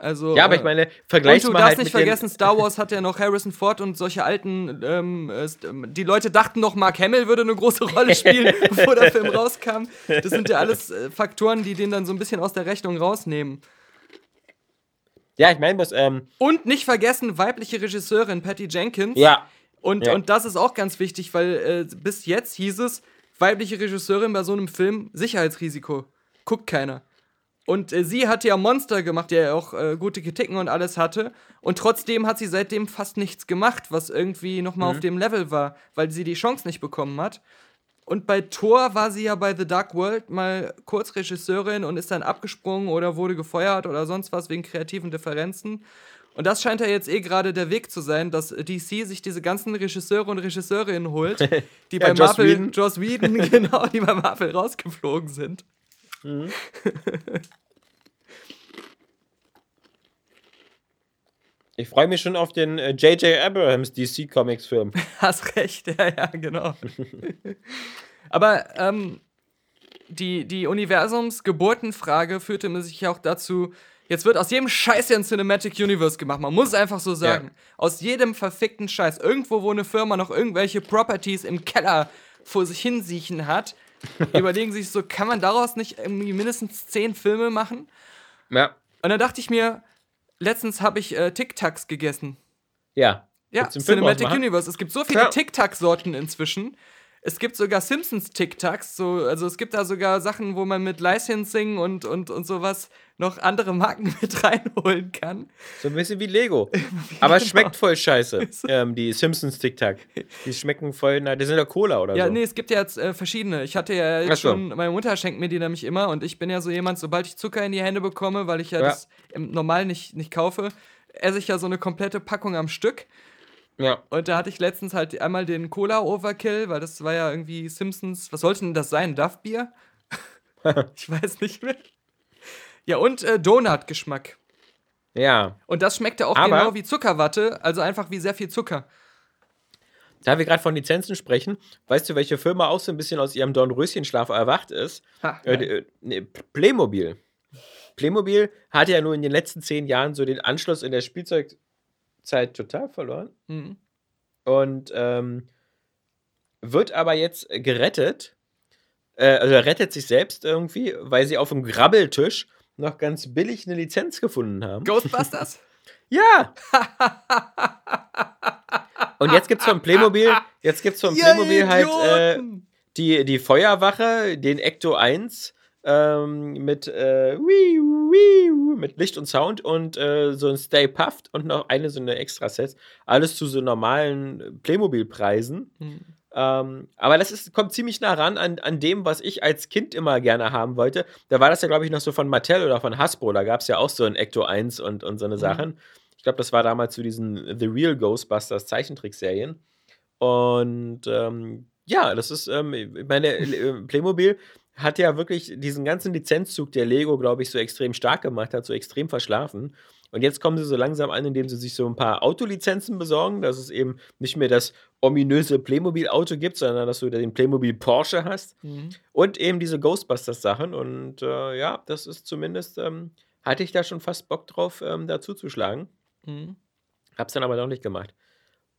Also, Ja, aber äh, ich meine, Und vergleichst du mal darfst halt nicht vergessen, Star Wars hat ja noch Harrison Ford und solche alten, ähm, äh, ähm, die Leute dachten noch, Mark Hamill würde eine große Rolle spielen, <laughs> bevor der Film rauskam. Das sind ja alles äh, Faktoren, die den dann so ein bisschen aus der Rechnung rausnehmen. Ja, ich meine, was, ähm, Und nicht vergessen, weibliche Regisseurin Patty Jenkins. ja. Und, Ja. und das ist auch ganz wichtig, weil äh, bis jetzt hieß es, weibliche Regisseurin bei so einem Film, Sicherheitsrisiko. Guckt keiner. Und äh, sie hatte ja Monster gemacht, der ja auch äh, gute Kritiken und alles hatte. Und trotzdem hat sie seitdem fast nichts gemacht, was irgendwie nochmal auf dem Level war, weil sie die Chance nicht bekommen hat. Und bei Thor war sie ja bei The Dark World mal kurz Regisseurin und ist dann abgesprungen oder wurde gefeuert oder sonst was wegen kreativen Differenzen. Und das scheint ja jetzt eh gerade der Weg zu sein, dass DC sich diese ganzen Regisseure und Regisseurinnen holt, <laughs> die Ja, bei Joss Marvel, Whedon. Joss Whedon, <laughs> genau, die bei Marvel rausgeflogen sind. <laughs> Ich freue mich schon auf den äh, J.J. Abrams DC Comics Film. <laughs> Hast recht, ja, ja, genau. <laughs> Aber ähm, die, die Universums-Geburtenfrage führte mir sich ja auch dazu, jetzt wird aus jedem Scheiß ja ein Cinematic Universe gemacht. Man muss es einfach so sagen. Aus jedem verfickten Scheiß. Irgendwo, wo eine Firma noch irgendwelche Properties im Keller vor sich hinsiechen hat, <laughs> überlegen sich so, kann man daraus nicht irgendwie mindestens zehn Filme machen? Ja. Und dann dachte ich mir, letztens habe ich äh, Tic Tacs gegessen. Ja. Ja, Cinematic ausmachen? Universe. Es gibt so viele Ja. Tic-Tac-Sorten inzwischen. Es gibt sogar Simpsons Tic-Tacs. So, also es gibt da sogar Sachen, wo man mit Licensing und, und, und sowas noch andere Marken <laughs> mit reinholen kann. So ein bisschen wie Lego. <laughs> Aber es Genau. schmeckt voll scheiße. <laughs> ähm, die Simpsons Tic Tac. Die schmecken voll, na, die sind ja Cola oder Ja, so. nee, es gibt ja jetzt äh, verschiedene. Ich hatte ja jetzt so. schon, meine Mutter schenkt mir die nämlich immer und ich bin ja so jemand, sobald ich Zucker in die Hände bekomme, weil ich ja, Ja. das im Normal nicht, nicht kaufe, esse ich ja so eine komplette Packung am Stück. Ja. Und da hatte ich letztens halt einmal den Cola Overkill, weil das war ja irgendwie Simpsons. Was sollte denn das sein? Duff Bier? ich weiß nicht mehr. Ja, und äh, Donut-Geschmack. Ja. Und das schmeckte auch Aber- genau wie Zuckerwatte, also einfach wie sehr viel Zucker. Da wir gerade von Lizenzen sprechen, weißt du, welche Firma auch so ein bisschen aus ihrem Dornröschenschlaf erwacht ist? Ha, Äh, äh, nee, Playmobil. Playmobil hatte ja nur in den letzten zehn Jahren so den Anschluss in der Spielzeugzeit total verloren. Mhm. Und ähm, wird aber jetzt gerettet. Äh, also er rettet sich selbst irgendwie, weil sie auf dem Grabbeltisch noch ganz billig eine Lizenz gefunden haben. Ghostbusters? <laughs> Ja! <laughs> Und jetzt gibt's von Playmobil, jetzt gibt's von Ihr Playmobil halt äh, die, die Feuerwache, den Ecto 1 ähm, mit, äh, wii, wii, mit Licht und Sound und äh, so ein Stay Puffed und noch eine so eine Extra-Sets. Alles zu so normalen Playmobil-Preisen. Hm. Ähm, aber das ist, kommt ziemlich nah ran an, an dem, was ich als Kind immer gerne haben wollte. Da war das ja, glaube ich, noch so von Mattel oder von Hasbro. Da gab es ja auch so ein Ecto 1 und, und so eine Sachen. Ich glaube, das war damals zu diesen The Real Ghostbusters Zeichentrickserien. Und ähm, ja, das ist, ähm, meine, äh, Playmobil hat ja wirklich diesen ganzen Lizenzzug, der Lego, glaube ich, so extrem stark gemacht hat, so extrem verschlafen. Und jetzt kommen sie so langsam an, indem sie sich so ein paar Autolizenzen besorgen, dass es eben nicht mehr das ominöse Playmobil-Auto gibt, sondern dass du den Playmobil Porsche hast. Mhm. Und eben diese Ghostbusters-Sachen. Und äh, ja, das ist zumindest, ähm, hatte ich da schon fast Bock drauf, ähm, dazu zu schlagen. Mhm. Hab's dann aber noch nicht gemacht.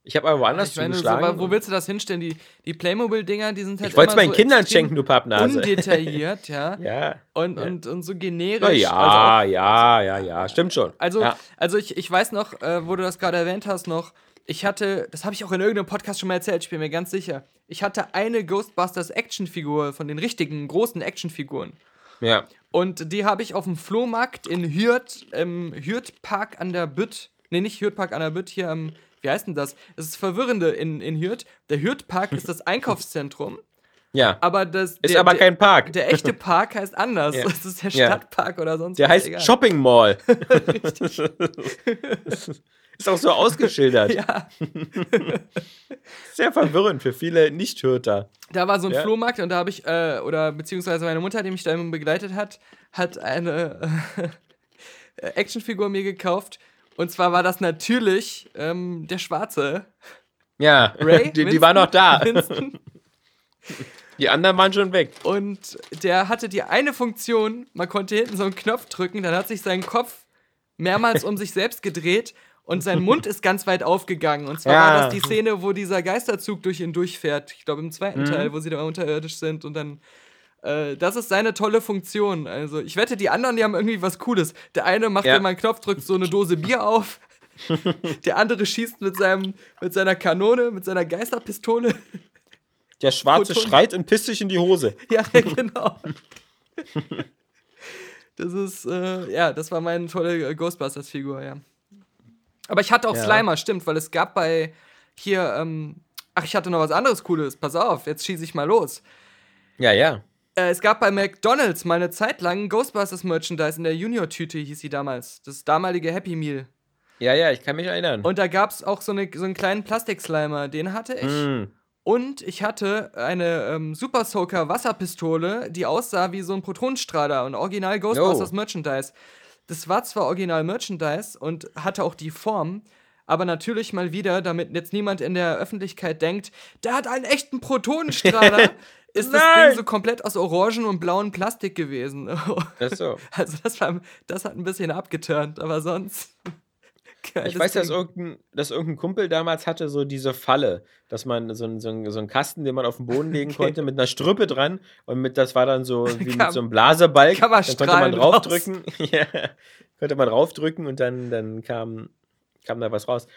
Ich habe aber woanders Ich meine, so, zugeschlagen. wo willst du das hinstellen? Die, die Playmobil-Dinger, die sind halt ich wollte es meinen so Kindern schenken, du Pappnase. Undetailliert, ja. <laughs> ja. Und, Ja. und, und so generisch. Na ja, Also, ja, ja, ja, stimmt schon. Also, ja. also ich, ich weiß noch, äh, wo du das gerade erwähnt hast, noch, ich hatte, das habe ich auch in irgendeinem Podcast schon mal erzählt, ich bin mir ganz sicher. Ich hatte eine Ghostbusters Actionfigur von den richtigen großen Actionfiguren. ja. Und die habe ich auf dem Flohmarkt in Hürth, im Hürth-Park an der Bütt. Nee, nicht Hürth-Park an der Bütt, hier am, wie heißt denn das? Das ist das Verwirrende in, in Hürth. Der Hürth-Park ist das <laughs> Einkaufszentrum, Ja. aber das. Ist der, aber kein Park. Der echte Park heißt anders. <laughs> Ja. Das ist der Ja. Stadtpark oder sonst Der heißt egal. Shopping Mall. <laughs> ist auch so ausgeschildert. Ja. Sehr verwirrend für viele Nicht-Hürter. Da war so ein Ja. Flohmarkt und da habe ich, äh, oder beziehungsweise meine Mutter, die mich da immer begleitet hat, hat eine äh, Actionfigur mir gekauft. Und zwar war das natürlich ähm, der Schwarze. Ja, Ray? die, die war noch da. <laughs> Winston. Die anderen waren schon weg. Und der hatte die eine Funktion, man konnte hinten so einen Knopf drücken, dann hat sich sein Kopf mehrmals um sich selbst gedreht und sein <laughs> Mund ist ganz weit aufgegangen. Und zwar Ja. war das die Szene, wo dieser Geisterzug durch ihn durchfährt. Ich glaube im zweiten Mhm. Teil, wo sie da unterirdisch sind und dann. Äh, das ist seine tolle Funktion. Also, ich wette, die anderen, die haben irgendwie was Cooles. Der eine macht, Ja. wenn man einen Knopf drückt, so eine Dose Bier auf. <laughs> Der andere schießt mit, seinem, mit seiner Kanone, mit seiner Geisterpistole. Der Schwarze Proton- schreit und pisst sich in die Hose. Ja, <laughs> genau. Das ist, äh, ja, das war meine tolle Ghostbusters-Figur, ja. Aber ich hatte auch Ja. Slimer, stimmt, weil es gab bei hier, ähm, ach, ich hatte noch was anderes Cooles. Pass auf, jetzt schieße ich mal los. Ja, ja. Äh, es gab bei McDonalds mal eine Zeit lang Ghostbusters-Merchandise in der Junior-Tüte, hieß sie damals. Das damalige Happy Meal. Ja, ja, ich kann mich erinnern. Und da gab es auch so, eine, so einen kleinen Plastik-Slimer, den hatte ich. Mm. Und ich hatte eine ähm, Super Soaker Wasserpistole, die aussah wie so ein Protonenstrahler und original Ghostbusters Oh. Merchandise. Das war zwar original Merchandise und hatte auch die Form, aber natürlich mal wieder, damit jetzt niemand in der Öffentlichkeit denkt, der hat einen echten Protonenstrahler, <laughs> ist das Nein! Ding so komplett aus orangen und blauen Plastik gewesen. <laughs> Das so. Also das, war, das hat ein bisschen abgeturnt, aber sonst. <laughs> Ich weiß, dass irgendein, dass irgendein Kumpel damals hatte so diese Falle, dass man so, einen- so, so einen Kasten, den man auf den Boden legen Okay. konnte, mit einer Strüppe dran und mit, das war dann so wie mit Kam- so einem Blasebalg. kam mal dann konnte man draufdrücken. ja, konnte man draufdrücken und dann, dann kam, kam da was raus.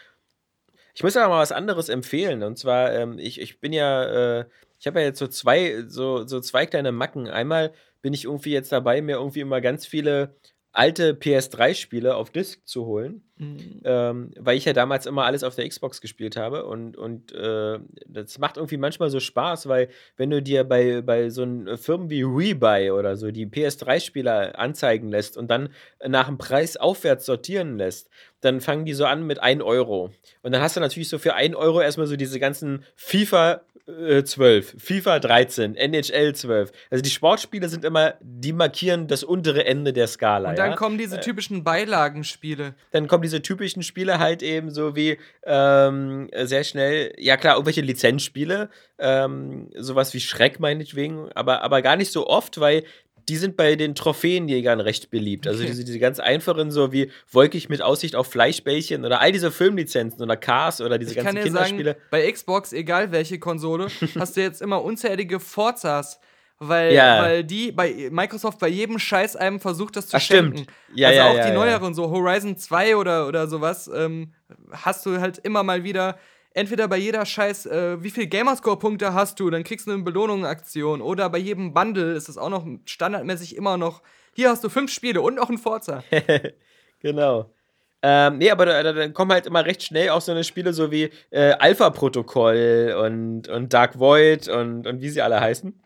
Ich muss aber mal was anderes empfehlen. Und zwar, ähm, ich, ich bin ja, äh, ich habe ja jetzt so zwei, so, so zwei kleine Macken. Einmal bin ich irgendwie jetzt dabei, mir irgendwie immer ganz viele alte PS3-Spiele auf Disc zu holen. Ähm, weil ich ja damals immer alles auf der Xbox gespielt habe und, und äh, das macht irgendwie manchmal so Spaß, weil wenn du dir bei, bei so einen Firmen wie Rebuy oder so die PS3-Spieler anzeigen lässt und dann nach dem Preis aufwärts sortieren lässt, dann fangen die so an mit 1 Euro. Und dann hast du natürlich so für 1 Euro erstmal so diese ganzen FIFA äh, 12, FIFA 13, NHL 12. Also die Sportspiele sind immer, die markieren das untere Ende der Skala. Und dann ja? kommen diese typischen Beilagenspiele. dann kommen diese typischen Spiele halt eben so wie ähm, sehr schnell, ja klar, irgendwelche Lizenzspiele, ähm, sowas wie Schreck meinetwegen, aber, aber gar nicht so oft, weil die sind bei den Trophäenjägern recht beliebt. Also Okay. diese, diese ganz einfachen, so wie Wolkig mit Aussicht auf Fleischbällchen oder all diese Filmlizenzen oder Cars oder diese Ich kann ganzen sagen, Kinderspiele. bei Xbox, egal welche Konsole, <laughs> hast du jetzt immer unzählige Forzas. Weil, Ja. weil die bei Microsoft bei jedem Scheiß einem versucht, das zu Ach, stimmt. schenken. Ja, also ja, auch die neueren, so Horizon 2 oder, oder sowas, ähm, hast du halt immer mal wieder, entweder bei jeder Scheiß, äh, wie viel Gamerscore-Punkte hast du, dann kriegst du eine Belohnungsaktion. Oder bei jedem Bundle ist es auch noch standardmäßig immer noch, hier hast du fünf Spiele und noch ein Forza. <laughs> Genau. Ähm, nee, aber da, da, dann kommen halt immer recht schnell auch so eine Spiele so wie äh, Alpha-Protokoll und, und Dark Void und, und wie sie alle heißen.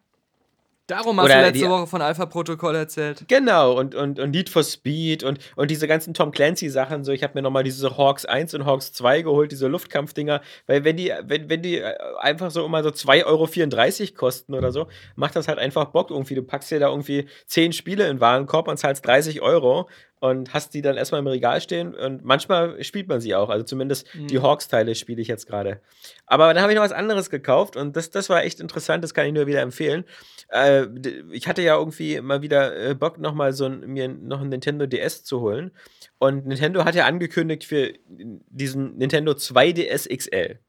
Darum hast Oder du letzte die- Woche von Alpha Protokoll erzählt. Genau, und, und, und Need for Speed und, und diese ganzen Tom Clancy-Sachen. So, ich habe mir nochmal diese Hawks 1 und Hawks 2 geholt, diese Luftkampfdinger, weil wenn die, wenn, wenn die äh, einfach so immer so 2,34 Euro kosten oder so, macht das halt einfach Bock irgendwie. Du packst dir da irgendwie 10 Spiele in den Warenkorb und zahlst 30 Euro und hast die dann erstmal im Regal stehen und manchmal spielt man sie auch. Also zumindest die Hawks-Teile spiele ich jetzt gerade. Aber dann habe ich noch was anderes gekauft und das, das war echt interessant, das kann ich nur wieder empfehlen. Äh, ich hatte ja irgendwie mal wieder äh, Bock, noch mal so ein, mir noch ein Nintendo DS zu holen. Und Nintendo hat ja angekündigt für diesen Nintendo 2DS XL.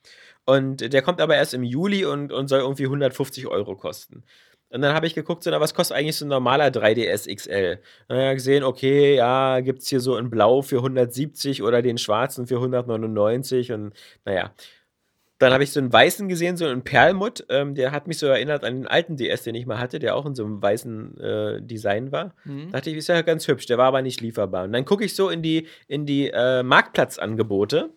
Und der kommt aber erst im Juli und, und soll irgendwie 150 Euro kosten. Und dann habe ich geguckt, so, na, was kostet eigentlich so ein normaler 3DS XL? Und dann gesehen, okay, ja, gibt es hier so in Blau für 170 oder den schwarzen für 199 und naja. Dann habe ich so einen weißen gesehen, so einen Perlmutt. Ähm, der hat mich so erinnert an den alten DS, den ich mal hatte, der auch in so einem weißen äh, Design war. Mhm. Dachte ich, ist ja ganz hübsch, der war aber nicht lieferbar. Und dann gucke ich so in die, in die äh, Marktplatzangebote.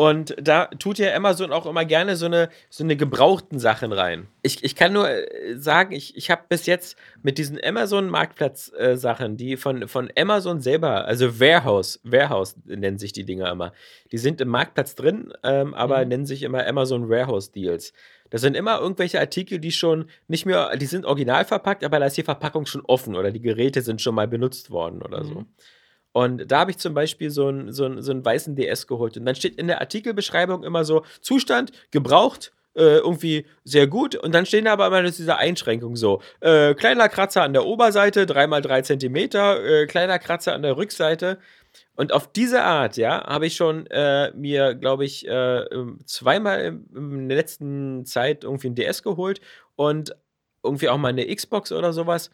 Und da tut ja Amazon auch immer gerne so eine, so eine gebrauchten Sachen rein. Ich, ich kann nur äh, sagen, ich, ich habe bis jetzt mit diesen Amazon-Marktplatz-Sachen, die von, von Amazon selber, also Warehouse, Warehouse nennen sich die Dinger immer. Die sind im Marktplatz drin, ähm, aber nennen sich immer Amazon Warehouse Deals. Das sind immer irgendwelche Artikel, die schon nicht mehr, die sind original verpackt, aber da ist die Verpackung schon offen oder die Geräte sind schon mal benutzt worden oder so. Und da habe ich zum Beispiel so einen, so, einen, so einen weißen DS geholt. Und dann steht in der Artikelbeschreibung immer so: Zustand, gebraucht, äh, irgendwie sehr gut. Und dann stehen da aber immer diese Einschränkungen so: äh, kleiner Kratzer an der Oberseite, 3x3 Zentimeter, äh, kleiner Kratzer an der Rückseite. Und auf diese Art, ja, habe ich schon äh, mir, glaube ich, äh, ähm, zweimal im- in der letzten Zeit irgendwie ein DS geholt und irgendwie auch mal eine Xbox oder sowas.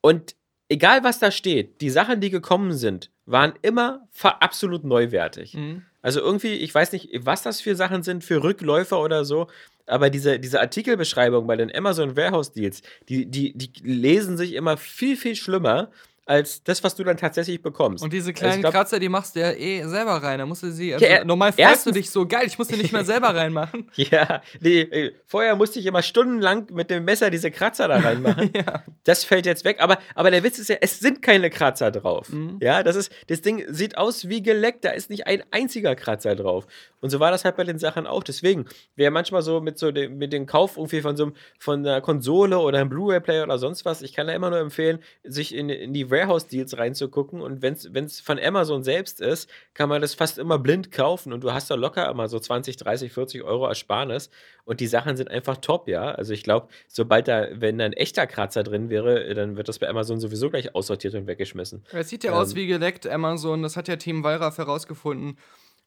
Und egal was da steht, die Sachen, die gekommen sind, waren immer absolut neuwertig. Mhm. Also irgendwie, ich weiß nicht, was das für Sachen sind, für Rückläufer oder so, aber diese, diese Artikelbeschreibung bei den Amazon Warehouse Deals, die, die, die lesen sich immer viel, viel schlimmer als das, was du dann tatsächlich bekommst. Und diese Also kleinen glaub- Kratzer, die machst du ja eh selber rein. Da musst du sie. Also Ja, normal freust du dich so geil, ich muss die nicht mehr selber <laughs> reinmachen. Ja, nee, äh, vorher musste ich immer stundenlang mit dem Messer diese Kratzer da reinmachen. <laughs> ja. Das fällt jetzt weg, aber, aber der Witz ist ja, es sind keine Kratzer drauf. Mhm. Ja, das ist, das Ding sieht aus wie geleckt, da ist nicht ein einziger Kratzer drauf. Und so war das halt bei den Sachen auch. Deswegen, wer manchmal so mit so dem, mit dem Kauf irgendwie von so einem, von einer Konsole oder einem Blu-ray-Player oder sonst was, ich kann da immer nur empfehlen, sich in, in die Warehouse-Deals reinzugucken. Und wenn es von Amazon selbst ist, kann man das fast immer blind kaufen und du hast da locker immer so 20, 30, 40 Euro Ersparnis. Und die Sachen sind einfach top, ja. Also ich glaube, sobald da, wenn da ein echter Kratzer drin wäre, dann wird das bei Amazon sowieso gleich aussortiert und weggeschmissen. Es sieht ja Ähm. aus wie geleckt, Amazon. Das hat ja Team Wallraff herausgefunden.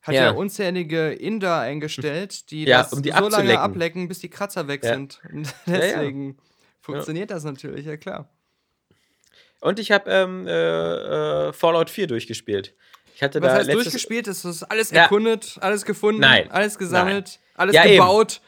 Hat Ja. ja, unzählige Inder eingestellt, die Ja, das um die so lange ablecken, bis die Kratzer weg Ja. sind. Und deswegen funktioniert das natürlich, ja klar. Und ich habe ähm, äh, äh, Fallout 4 durchgespielt. Ich hatte Was da heißt durchgespielt? Ist das alles Ja. erkundet, alles gefunden, Nein. alles gesammelt, alles Ja, eben. gebaut?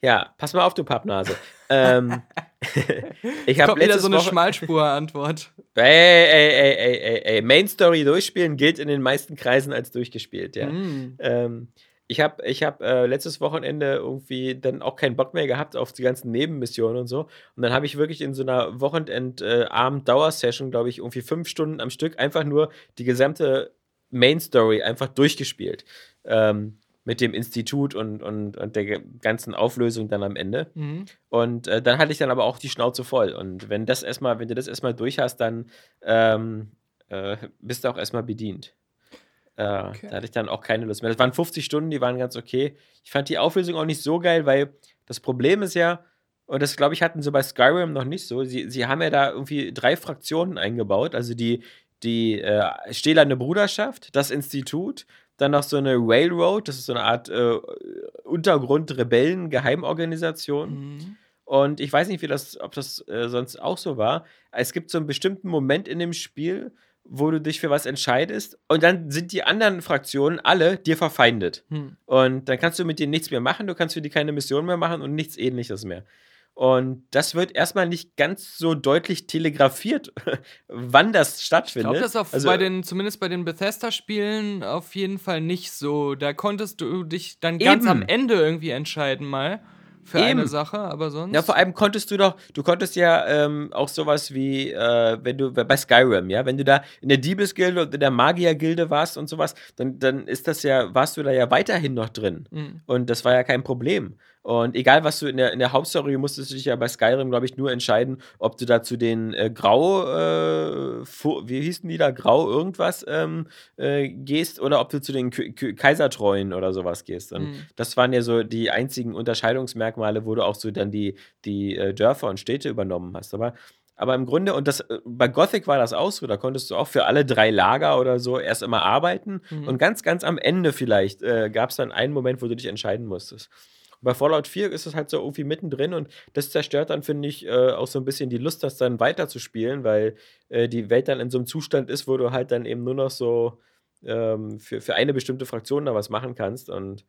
Ja, pass mal auf, du Pappnase. ähm, <laughs> ich habe wieder so eine Woche- Schmalspur-Antwort. <laughs> Ey, ey, ey, ey, ey, ey. Main Story durchspielen gilt in den meisten Kreisen als durchgespielt, ja. Mm. Ähm, ich habe ich hab, äh, letztes Wochenende irgendwie dann auch keinen Bock mehr gehabt auf die ganzen Nebenmissionen und so. Und dann habe ich wirklich in so einer Wochenend-Abend-Dauer-Session, glaube ich, irgendwie fünf Stunden am Stück einfach nur die gesamte Main Story einfach durchgespielt. Ähm, mit dem Institut und, und, und der ganzen Auflösung dann am Ende. Mhm. Und äh, dann hatte ich dann aber auch die Schnauze voll. Und wenn das erstmal, wenn du das erstmal durch hast, dann ähm, äh, bist du auch erstmal bedient. Äh, Da hatte ich dann auch keine Lust mehr. Das waren 50 Stunden, die waren ganz okay. Ich fand die Auflösung auch nicht so geil, weil das Problem ist ja, und das glaube ich hatten sie bei Skyrim noch nicht so, sie, sie haben ja da irgendwie drei Fraktionen eingebaut, also die, die äh, Stählerne Bruderschaft, das Institut, dann noch so eine Railroad, das ist so eine Art äh, Untergrund-Rebellen-Geheimorganisation. Mhm. Und ich weiß nicht, wie das, ob das äh, sonst auch so war. Es gibt so einen bestimmten Moment in dem Spiel, wo du dich für was entscheidest und dann sind die anderen Fraktionen alle dir verfeindet. Hm. Und dann kannst du mit denen nichts mehr machen, du kannst für die keine Mission mehr machen und nichts ähnliches mehr. Und das wird erstmal nicht ganz so deutlich telegrafiert, <laughs> wann das Ich stattfindet. glaube, das ist auf, Also- bei den, zumindest bei den Bethesda-Spielen auf jeden Fall nicht so. Da konntest du dich dann ganz Eben. am Ende irgendwie entscheiden mal für Eben. eine Sache, aber sonst. Ja, vor allem konntest du doch, du konntest ja ähm, auch sowas wie, äh, wenn du bei Skyrim, ja, wenn du da in der Diebesgilde und in der Magiergilde warst und sowas, dann, dann ist das ja, warst du da ja weiterhin noch drin. Mhm. Und das war ja kein Problem. Und egal, was du in der, in der Hauptstory musstest du dich ja bei Skyrim, glaube ich, nur entscheiden, ob du da zu den äh, Grau, äh, wie hießen die da, Grau irgendwas ähm, äh, gehst oder ob du zu den K K Kaisertreuen oder sowas gehst. Und Mhm. das waren ja so die einzigen Unterscheidungsmerkmale, wo du auch so dann die, die äh, Dörfer und Städte übernommen hast. Aber, aber im Grunde, und das äh, bei Gothic war das auch so, da konntest du auch für alle drei Lager oder so erst immer arbeiten Mhm. und ganz, ganz am Ende vielleicht äh, gab es dann einen Moment, wo du dich entscheiden musstest. Bei Fallout 4 ist es halt so irgendwie mittendrin und das zerstört dann, finde ich, äh, auch so ein bisschen die Lust, das dann weiterzuspielen, weil äh, die Welt dann in so einem Zustand ist, wo du halt dann eben nur noch so ähm, für, für eine bestimmte Fraktion da was machen kannst. Und,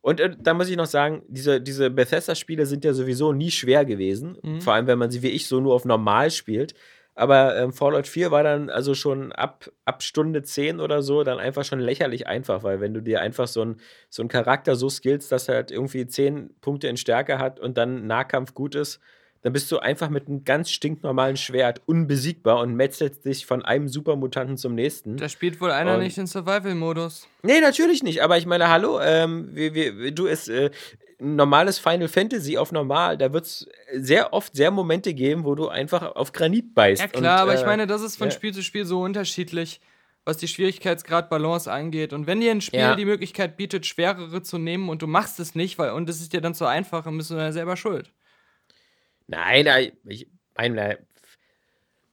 und äh, da muss ich noch sagen, diese, diese Bethesda-Spiele sind ja sowieso nie schwer gewesen. Mhm. Vor allem, wenn man sie wie ich so nur auf normal spielt. Aber ähm, Fallout 4 war dann also schon ab, ab Stunde 10 oder so dann einfach schon lächerlich einfach, weil wenn du dir einfach so einen so einen Charakter so skillst, dass er halt irgendwie 10 Punkte in Stärke hat und dann Nahkampf gut ist, dann bist du einfach mit einem ganz stinknormalen Schwert unbesiegbar und metzelst dich von einem Supermutanten zum nächsten. Da spielt wohl einer Und- nicht den Survival-Modus. Nee, natürlich nicht. Aber ich meine, hallo, ähm, wir, wir, du ist äh, ein normales Final Fantasy auf normal. Da wird es sehr oft sehr Momente geben, wo du einfach auf Granit beißt. Ja klar, Und, aber ich äh, meine, das ist von ja. Spiel zu Spiel so unterschiedlich, was die Schwierigkeitsgrad-Balance angeht. Und wenn dir ein Spiel Ja. die Möglichkeit bietet, schwerere zu nehmen und du machst es nicht, weil und es ist dir dann zu einfach, dann bist du dann selber schuld. Nein, nein, ich meine,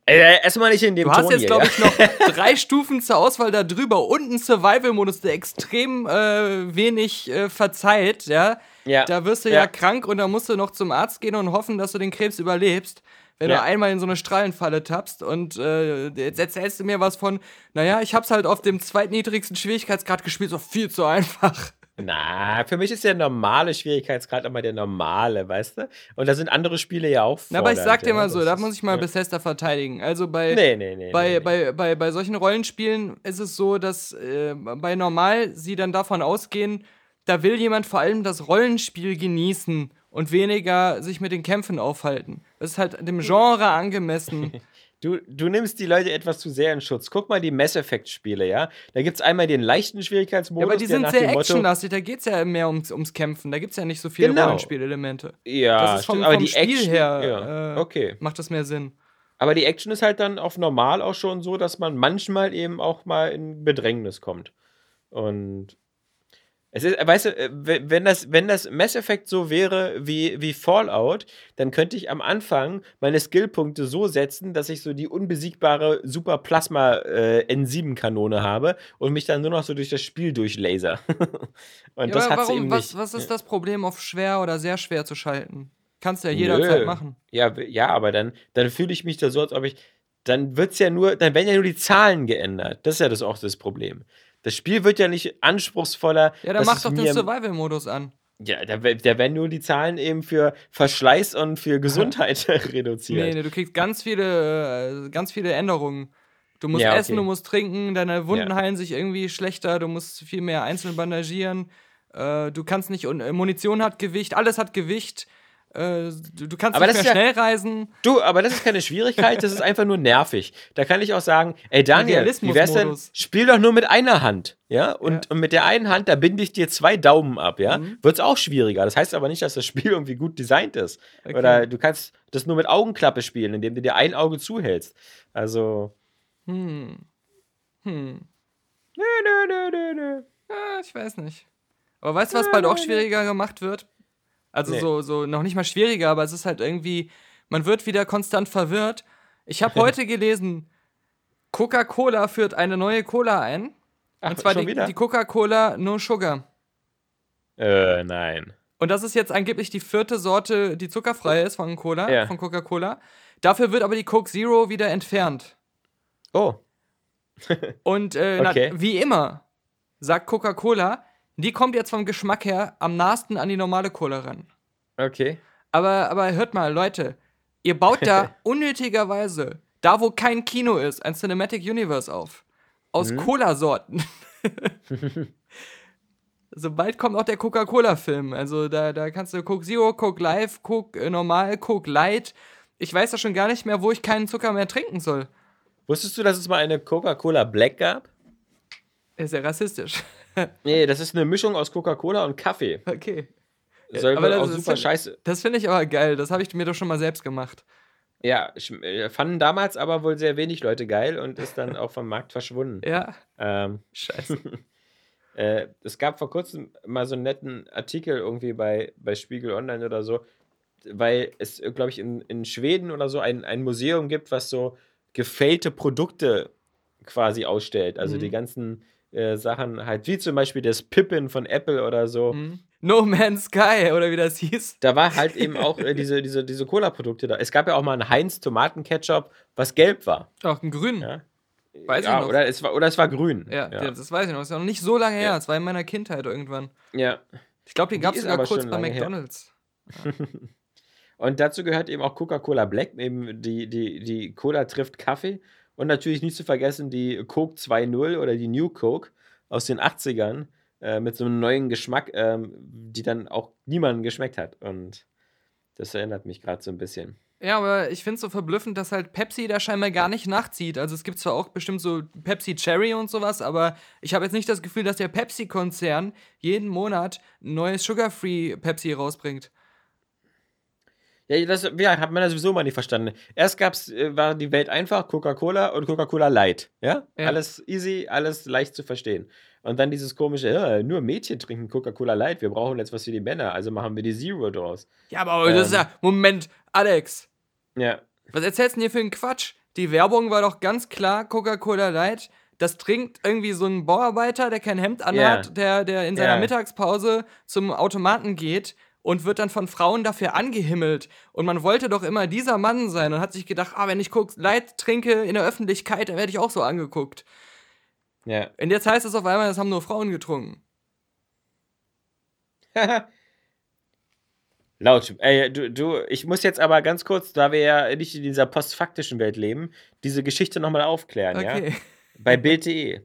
äh, erstmal nicht in dem Du hast Ton jetzt, hier, glaube ich, noch <laughs> drei Stufen zur Auswahl da drüber und einen Survival-Modus, der extrem äh, wenig äh, verzeiht, ja. Ja. Da wirst du ja. Ja. krank und da musst du noch zum Arzt gehen und hoffen, dass du den Krebs überlebst. Wenn Ja. du einmal in so eine Strahlenfalle tappst und äh, jetzt erzählst du mir was von, naja, ich hab's halt auf dem zweitniedrigsten Schwierigkeitsgrad gespielt, so viel zu einfach. Na, für mich ist der normale Schwierigkeitsgrad immer der normale, weißt du? Und da sind andere Spiele ja auch Na, aber ich sag dir mal so, da muss ich mal. Bethesda verteidigen. Also bei, Nee, nee, nee. bei, bei, bei, bei solchen Rollenspielen ist es so, dass äh, bei normal sie dann davon ausgehen, da will jemand vor allem das Rollenspiel genießen und weniger sich mit den Kämpfen aufhalten. Das ist halt dem Genre angemessen. <laughs> Du, du nimmst die Leute etwas zu sehr in Schutz. Guck mal die Mass Effect-Spiele, ja? Da gibt es einmal den leichten Schwierigkeitsmodus, ja, aber die sind sehr actionlastig, da geht es ja mehr ums, ums Kämpfen. Da gibt es ja nicht so viele Genau. Rollenspielelemente. Ja, das ist vom, stimmt, aber vom die Spiel Action, her ja, äh, okay. macht das mehr Sinn. Aber die Action ist halt dann auf normal auch schon so, dass man manchmal eben auch mal in Bedrängnis kommt. Und es ist, weißt du, äh, wenn das, wenn das Mass Effect so wäre wie, wie Fallout, dann könnte ich am Anfang meine Skillpunkte so setzen, dass ich so die unbesiegbare Super Plasma äh, N7-Kanone habe und mich dann nur noch so durch das Spiel durchlaser. <laughs> und Ja, das aber hat eben was, nicht. was ist das Problem, auf schwer oder sehr schwer zu schalten? Kannst du ja jederzeit Nö. machen. Ja, ja, aber dann, dann fühle ich mich da so, als ob ich. Dann wird's ja nur, dann werden ja nur die Zahlen geändert. Das ist ja das auch das Problem. Das Spiel wird ja nicht anspruchsvoller. Ja, dann mach doch den Survival-Modus an. Ja, da, da werden nur die Zahlen eben für Verschleiß und für Gesundheit <laughs> <laughs> reduziert. Nee, nee, du kriegst ganz viele, äh, ganz viele Änderungen. Du musst Ja, okay. essen, du musst trinken, deine Wunden Ja. heilen sich irgendwie schlechter, du musst viel mehr einzeln bandagieren. Äh, du kannst nicht, und, äh, Munition hat Gewicht, alles hat Gewicht. Äh, du, du kannst Aber nicht das mehr ist ja- schnell reisen. Du, aber das ist keine Schwierigkeit, das ist einfach nur nervig. Da kann ich auch sagen, ey Daniel, wie wär's denn, spiel doch nur mit einer Hand, ja? Und, Ja. und mit der einen Hand, da binde ich dir zwei Daumen ab, ja? Mhm. Wird's auch schwieriger. Das heißt aber nicht, dass das Spiel irgendwie gut designt ist. Okay. Oder du kannst das nur mit Augenklappe spielen, indem du dir ein Auge zuhältst. Also, Hm. Hm. nö, nö, nö, nö, nö. Ja, ich weiß nicht. Aber weißt du, was bald auch schwieriger gemacht wird? Also Nee. so, so noch nicht mal schwieriger, aber es ist halt irgendwie, man wird wieder konstant verwirrt. Ich habe <laughs> heute gelesen, Coca-Cola führt eine neue Cola ein. Ach, und zwar schon die, die Coca-Cola No Sugar. Äh, nein. Und das ist jetzt angeblich die vierte Sorte, die zuckerfrei ist von Cola, Ja. von Coca-Cola. Dafür wird aber die Coke Zero wieder entfernt. Oh, Und äh, Okay. na, wie immer, sagt Coca-Cola, die kommt jetzt vom Geschmack her am nahesten an die normale Cola ran. okay. Aber, aber hört mal, Leute, ihr baut da <laughs> unnötigerweise, da wo kein Kino ist, ein Cinematic Universe auf. Aus Mhm. Cola-Sorten. <laughs> Sobald kommt auch der Coca-Cola-Film. Also da, da kannst du Coke Zero, Coke Live, Coke äh, Normal, Coke Light. Ich weiß ja schon gar nicht mehr, wo ich keinen Zucker mehr trinken soll. Wusstest du, dass es mal eine Coca-Cola Black gab? Ist ja rassistisch. <laughs> Nee, das ist eine Mischung aus Coca-Cola und Kaffee. okay. Soll aber das super scheiße. Das finde ich aber geil. Das habe ich mir doch schon mal selbst gemacht. Ja, äh, fanden damals aber wohl sehr wenig Leute geil und ist dann <laughs> auch vom Markt verschwunden. Ja, Ähm, scheiße. <laughs> äh, es gab vor kurzem mal so einen netten Artikel irgendwie bei, bei Spiegel Online oder so, weil es, glaube ich, in, in Schweden oder so ein, ein Museum gibt, was so gefällte Produkte quasi ausstellt. Also Mhm. die ganzen äh, Sachen halt, wie zum Beispiel das Pippin von Apple oder so. Hm. No Man's Sky, oder wie das hieß. Da war halt eben auch äh, diese, diese, diese Cola-Produkte da. Es gab ja auch mal einen Heinz Tomatenketchup, was gelb war. Auch ein Grün. Ja. Weiß ja, ich noch. Oder es war, oder es war grün. Ja, ja. das weiß ich noch. Das ist ja noch nicht so lange her. Ja. Das war in meiner Kindheit irgendwann. ja. Ich glaube, den Die gab es sogar kurz bei. McDonalds. <laughs> Und dazu gehört eben auch Coca-Cola Black, eben die, die, die Cola trifft Kaffee. Und natürlich nicht zu vergessen die Coke 2.0 oder die New Coke aus den 80ern äh, mit so einem neuen Geschmack, ähm, die dann auch niemandem geschmeckt hat. Und das erinnert mich gerade so ein bisschen. Ja, aber ich finde es so verblüffend, dass halt Pepsi da scheinbar gar nicht nachzieht. Also es gibt zwar auch bestimmt so Pepsi Cherry und sowas, aber ich habe jetzt nicht das Gefühl, dass der Pepsi-Konzern jeden Monat ein neues Sugar-Free Pepsi rausbringt. Ja, das ja, hat man ja sowieso mal nicht verstanden. Erst gab's, äh, war die Welt einfach, Coca-Cola und Coca-Cola Light. Ja? Ja. Alles easy, alles leicht zu verstehen. Und dann dieses komische, ja, nur Mädchen trinken Coca-Cola Light, wir brauchen jetzt was für die Männer, also machen wir die Zero draus. Ja, aber das ist Ähm. ja. Moment, Alex, Ja, was erzählst du denn hier für einen Quatsch? Die Werbung war doch ganz klar Coca-Cola Light. Das trinkt irgendwie so ein Bauarbeiter, der kein Hemd anhat, Ja. der, der in seiner Ja. Mittagspause zum Automaten geht und wird dann von Frauen dafür angehimmelt. Und man wollte doch immer dieser Mann sein und hat sich gedacht, ah, wenn ich Coke Light trinke in der Öffentlichkeit, dann werde ich auch so angeguckt. ja. Und jetzt heißt es auf einmal, das haben nur Frauen getrunken. <laughs> Laut. Ey, du, du, ich muss jetzt aber ganz kurz, da wir ja nicht in dieser postfaktischen Welt leben, diese Geschichte nochmal aufklären, ja? Okay. Bei <laughs> Bild.de.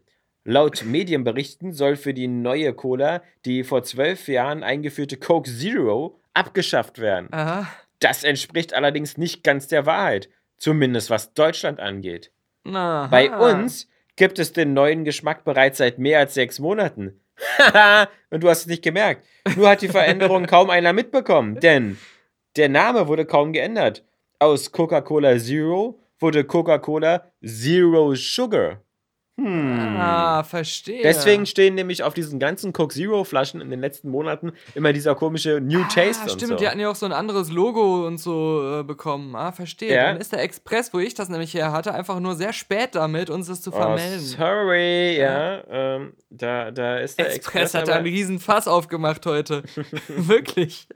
Laut Medienberichten soll für die neue Cola die vor zwölf Jahren eingeführte Coke Zero abgeschafft werden. Aha. Das entspricht allerdings nicht ganz der Wahrheit, zumindest was Deutschland angeht. Na, Bei uns gibt es den neuen Geschmack bereits seit mehr als sechs Monaten. Haha, und du hast es nicht gemerkt. Nur hat die Veränderung <laughs> kaum einer mitbekommen, denn der Name wurde kaum geändert. Aus Coca-Cola Zero wurde Coca-Cola Zero Sugar. Hm. Ah, verstehe. Deswegen stehen nämlich auf diesen ganzen Coke Zero Flaschen in den letzten Monaten immer dieser komische New Taste ah, und stimmt, so. die hatten ja auch so ein anderes Logo und so äh, bekommen. Ah, verstehe. Ja. Dann ist der Express, wo ich das nämlich her hatte, einfach nur sehr spät damit, uns das zu Oh, vermelden. sorry, ja. Ähm, da, da ist der Express, Express, hat da einen riesen Fass aufgemacht heute. <laughs> <laughs> Wirklich.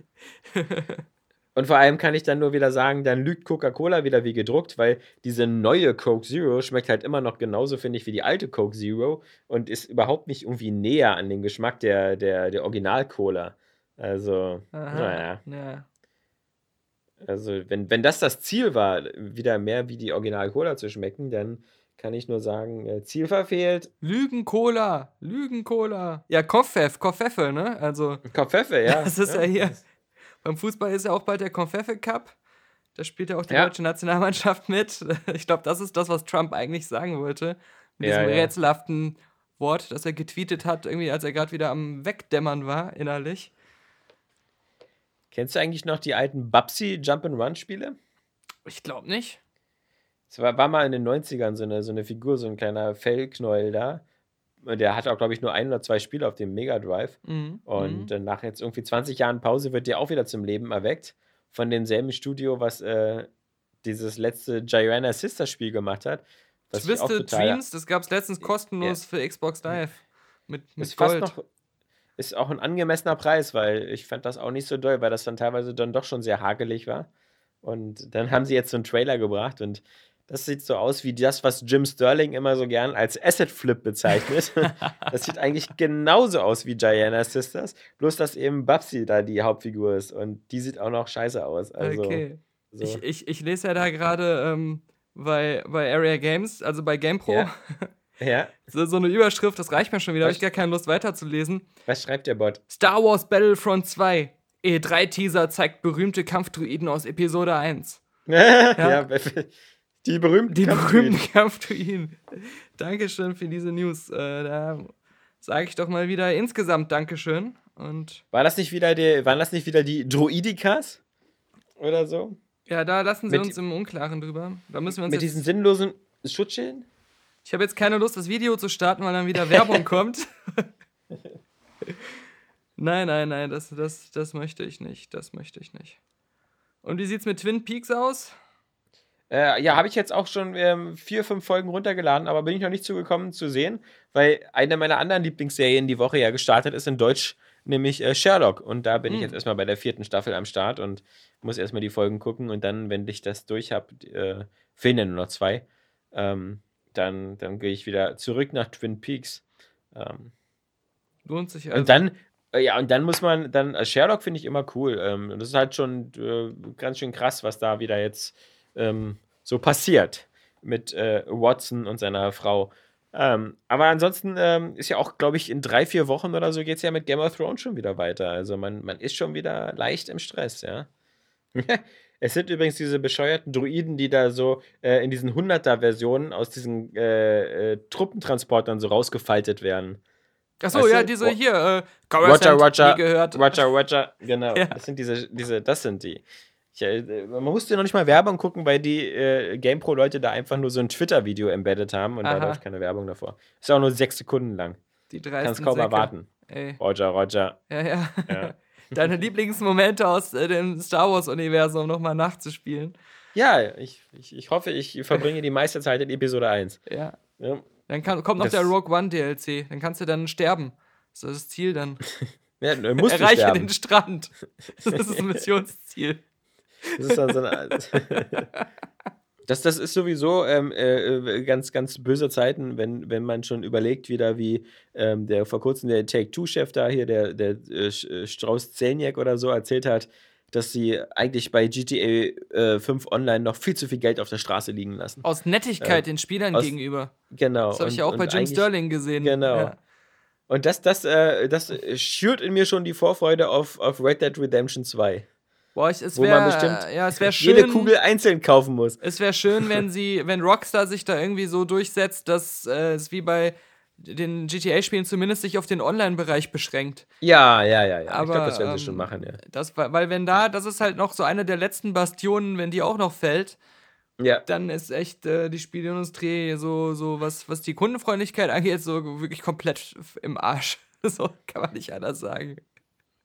<laughs> Und vor allem kann ich dann nur wieder sagen, dann lügt Coca-Cola wieder wie gedruckt, weil diese neue Coke Zero schmeckt halt immer noch genauso, finde ich, wie die alte Coke Zero und ist überhaupt nicht irgendwie näher an den Geschmack der, der, der Original-Cola. Also, Aha. naja. Ja. Also, wenn, wenn das das Ziel war, wieder mehr wie die Original-Cola zu schmecken, dann kann ich nur sagen, äh, Ziel verfehlt. Lügen-Cola, Lügen-Cola. Ja, Koffeff, Koffeffe, ne? Also, Kopfeffe, ja. <laughs> das ist ja hier. Beim Fußball ist ja auch bald der Konfeffe Cup. Da spielt ja auch die Ja. deutsche Nationalmannschaft mit. <laughs> Ich glaube, das ist das, was Trump eigentlich sagen wollte. Mit Ja, diesem ja. rätselhaften Wort, das er getweetet hat, irgendwie, als er gerade wieder am Wegdämmern war, innerlich. Kennst du eigentlich noch die alten Babsi Jump-and-Run-Spiele? Ich glaube nicht. Es war, war mal in den 90ern so eine, so eine Figur, so ein kleiner Fellknäuel da. Der hat auch, glaube ich, nur ein oder zwei Spiele auf dem Mega Drive. Mhm. Und mhm. äh, nach jetzt irgendwie 20 Jahren Pause wird der auch wieder zum Leben erweckt. Von demselben Studio, was äh, dieses letzte Gianna Sister Spiel gemacht hat. Twisted Dreams, das gab es letztens kostenlos für Xbox Live. Mit, mit Ist fast Gold. noch. Ist auch ein angemessener Preis, weil ich fand das auch nicht so doll, weil das dann teilweise dann doch schon sehr hakelig war. Und dann haben sie jetzt so einen Trailer gebracht und das sieht so aus wie das, was Jim Sterling immer so gern als Asset Flip bezeichnet. <laughs> das sieht eigentlich genauso aus wie Gianna Sisters, bloß dass eben Babsi da die Hauptfigur ist und die sieht auch noch scheiße aus. Also, okay. so. Ich, ich, ich lese ja da gerade ähm, bei, bei Area Games, also bei GamePro, Ja. <laughs> ja, so, so eine Überschrift, das reicht mir schon wieder, habe ich gar keine Lust weiterzulesen. was schreibt der Bot? Star Wars Battlefront 2. E3-Teaser zeigt berühmte Kampfdruiden aus Episode 1. <laughs> ja. Die berühmten Die berühmten Kampfdruiden. Dankeschön für diese News. Äh, da sage ich doch mal wieder insgesamt Dankeschön. Und War das nicht wieder die, waren das nicht wieder die Droidikas? Oder so? ja, da lassen Sie Mit- uns im Unklaren drüber. Da müssen wir uns Mit diesen sinnlosen Schutzschilden? Ich habe jetzt keine Lust, das Video zu starten, weil dann wieder Werbung <laughs> kommt. <laughs> nein, nein, nein, das, das, das möchte ich nicht. Das möchte ich nicht. Und wie sieht's mit Twin Peaks aus? Äh, ja, habe ich jetzt auch schon ähm, vier, fünf Folgen runtergeladen, aber bin ich noch nicht zugekommen zu sehen, weil eine meiner anderen Lieblingsserien die Woche ja gestartet ist in Deutsch, nämlich äh, Sherlock. Und da bin ich Hm. jetzt erstmal bei der vierten Staffel am Start und muss erstmal die Folgen gucken und dann, wenn ich das durch habe, äh, fehlen ja nur noch zwei, ähm, dann, dann gehe ich wieder zurück nach Twin Peaks. Ähm, Lohnt sich also. Und dann, äh, ja, und dann muss man, dann, äh, Sherlock finde ich immer cool. Ähm, das ist halt schon äh, ganz schön krass, was da wieder jetzt ähm, so passiert mit äh, Watson und seiner Frau. Ähm, aber ansonsten ähm, ist ja auch, glaube ich, in drei, vier Wochen oder so geht es ja mit Game of Thrones schon wieder weiter. Also man, man ist schon wieder leicht im Stress, ja. <laughs> es sind übrigens diese bescheuerten Druiden, die da so äh, in diesen 100er-Versionen aus diesen äh, äh, Truppentransportern so rausgefaltet werden. Achso, weißt ja, du, diese hier. Äh, Roger, Coruscant, Roger, nie gehört. Roger, Roger, genau. <laughs> Ja. Das sind diese, diese, das sind die. Ich, äh, man musste noch nicht mal Werbung gucken, weil die äh, GamePro-Leute da einfach nur so ein Twitter-Video embedded haben und Aha. da läuft keine Werbung davor. Ist auch nur sechs Sekunden lang. Die Kannst dreisten kaum Säcke. erwarten. Ey, Roger, Roger. ja, ja. Ja. <laughs> Deine Lieblingsmomente aus äh, dem Star Wars-Universum nochmal nachzuspielen. Ja, ich, ich, ich hoffe, ich verbringe die meiste Zeit in Episode 1. Ja. Ja. Dann kann, kommt noch Das- der Rogue One DLC. Dann kannst du dann sterben. Das ist das Ziel dann. <laughs> Ja, Erreiche sterben. den Strand. Das ist das Missionsziel. Das ist dann so eine. <laughs> Das, das ist sowieso ähm, äh, äh, ganz, ganz böse Zeiten, wenn, wenn man schon überlegt, wieder wie ähm, der vor kurzem der Take-Two-Chef da hier, der, der äh, äh, Strauß Zelniak oder so, erzählt hat, dass sie eigentlich bei GTA äh, 5 Online noch viel zu viel Geld auf der Straße liegen lassen. Aus Nettigkeit Äh, den Spielern aus- gegenüber. Genau. Das habe ich ja auch bei Jim Sterling gesehen. Genau. Ja. Und das, das, äh, das schürt in mir schon die Vorfreude auf, auf Red Dead Redemption 2. Boah, ich, es wäre ja, es wäre <laughs> schön. Jede Kugel einzeln kaufen muss. Es wäre schön, wenn sie, <laughs> wenn Rockstar sich da irgendwie so durchsetzt, dass äh, es wie bei den GTA-Spielen zumindest sich auf den Online-Bereich beschränkt. Ja, ja, ja, ja. Aber, ich glaube, das werden sie ähm, schon machen, ja. Das, weil wenn da, das ist halt noch so eine der letzten Bastionen, wenn die auch noch fällt, Ja. dann ist echt äh, die Spielindustrie so, so was, was die Kundenfreundlichkeit angeht, so wirklich komplett im Arsch. <laughs> So kann man nicht anders sagen.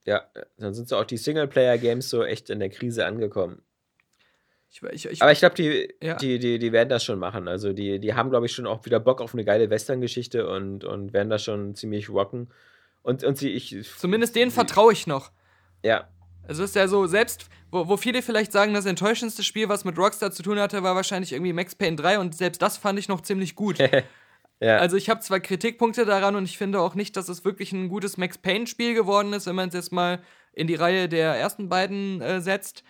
Ja, dann sind so auch die Singleplayer-Games so echt in der Krise angekommen. Ich, ich, ich, Aber ich glaube, die, Ja. die, die, die werden das schon machen. Also die, die haben, glaube ich, schon auch wieder Bock auf eine geile Western-Geschichte und, und werden das schon ziemlich rocken. Und, und sie, ich. zumindest denen vertraue ich noch. Ja. Also ist ja so, selbst, wo, wo viele vielleicht sagen, das enttäuschendste Spiel, was mit Rockstar zu tun hatte, war wahrscheinlich irgendwie Max Payne 3 und selbst das fand ich noch ziemlich gut. <laughs> ja. Also ich habe zwar Kritikpunkte daran und ich finde auch nicht, dass es wirklich ein gutes Max Payne-Spiel geworden ist, wenn man es jetzt mal in die Reihe der ersten beiden äh, setzt.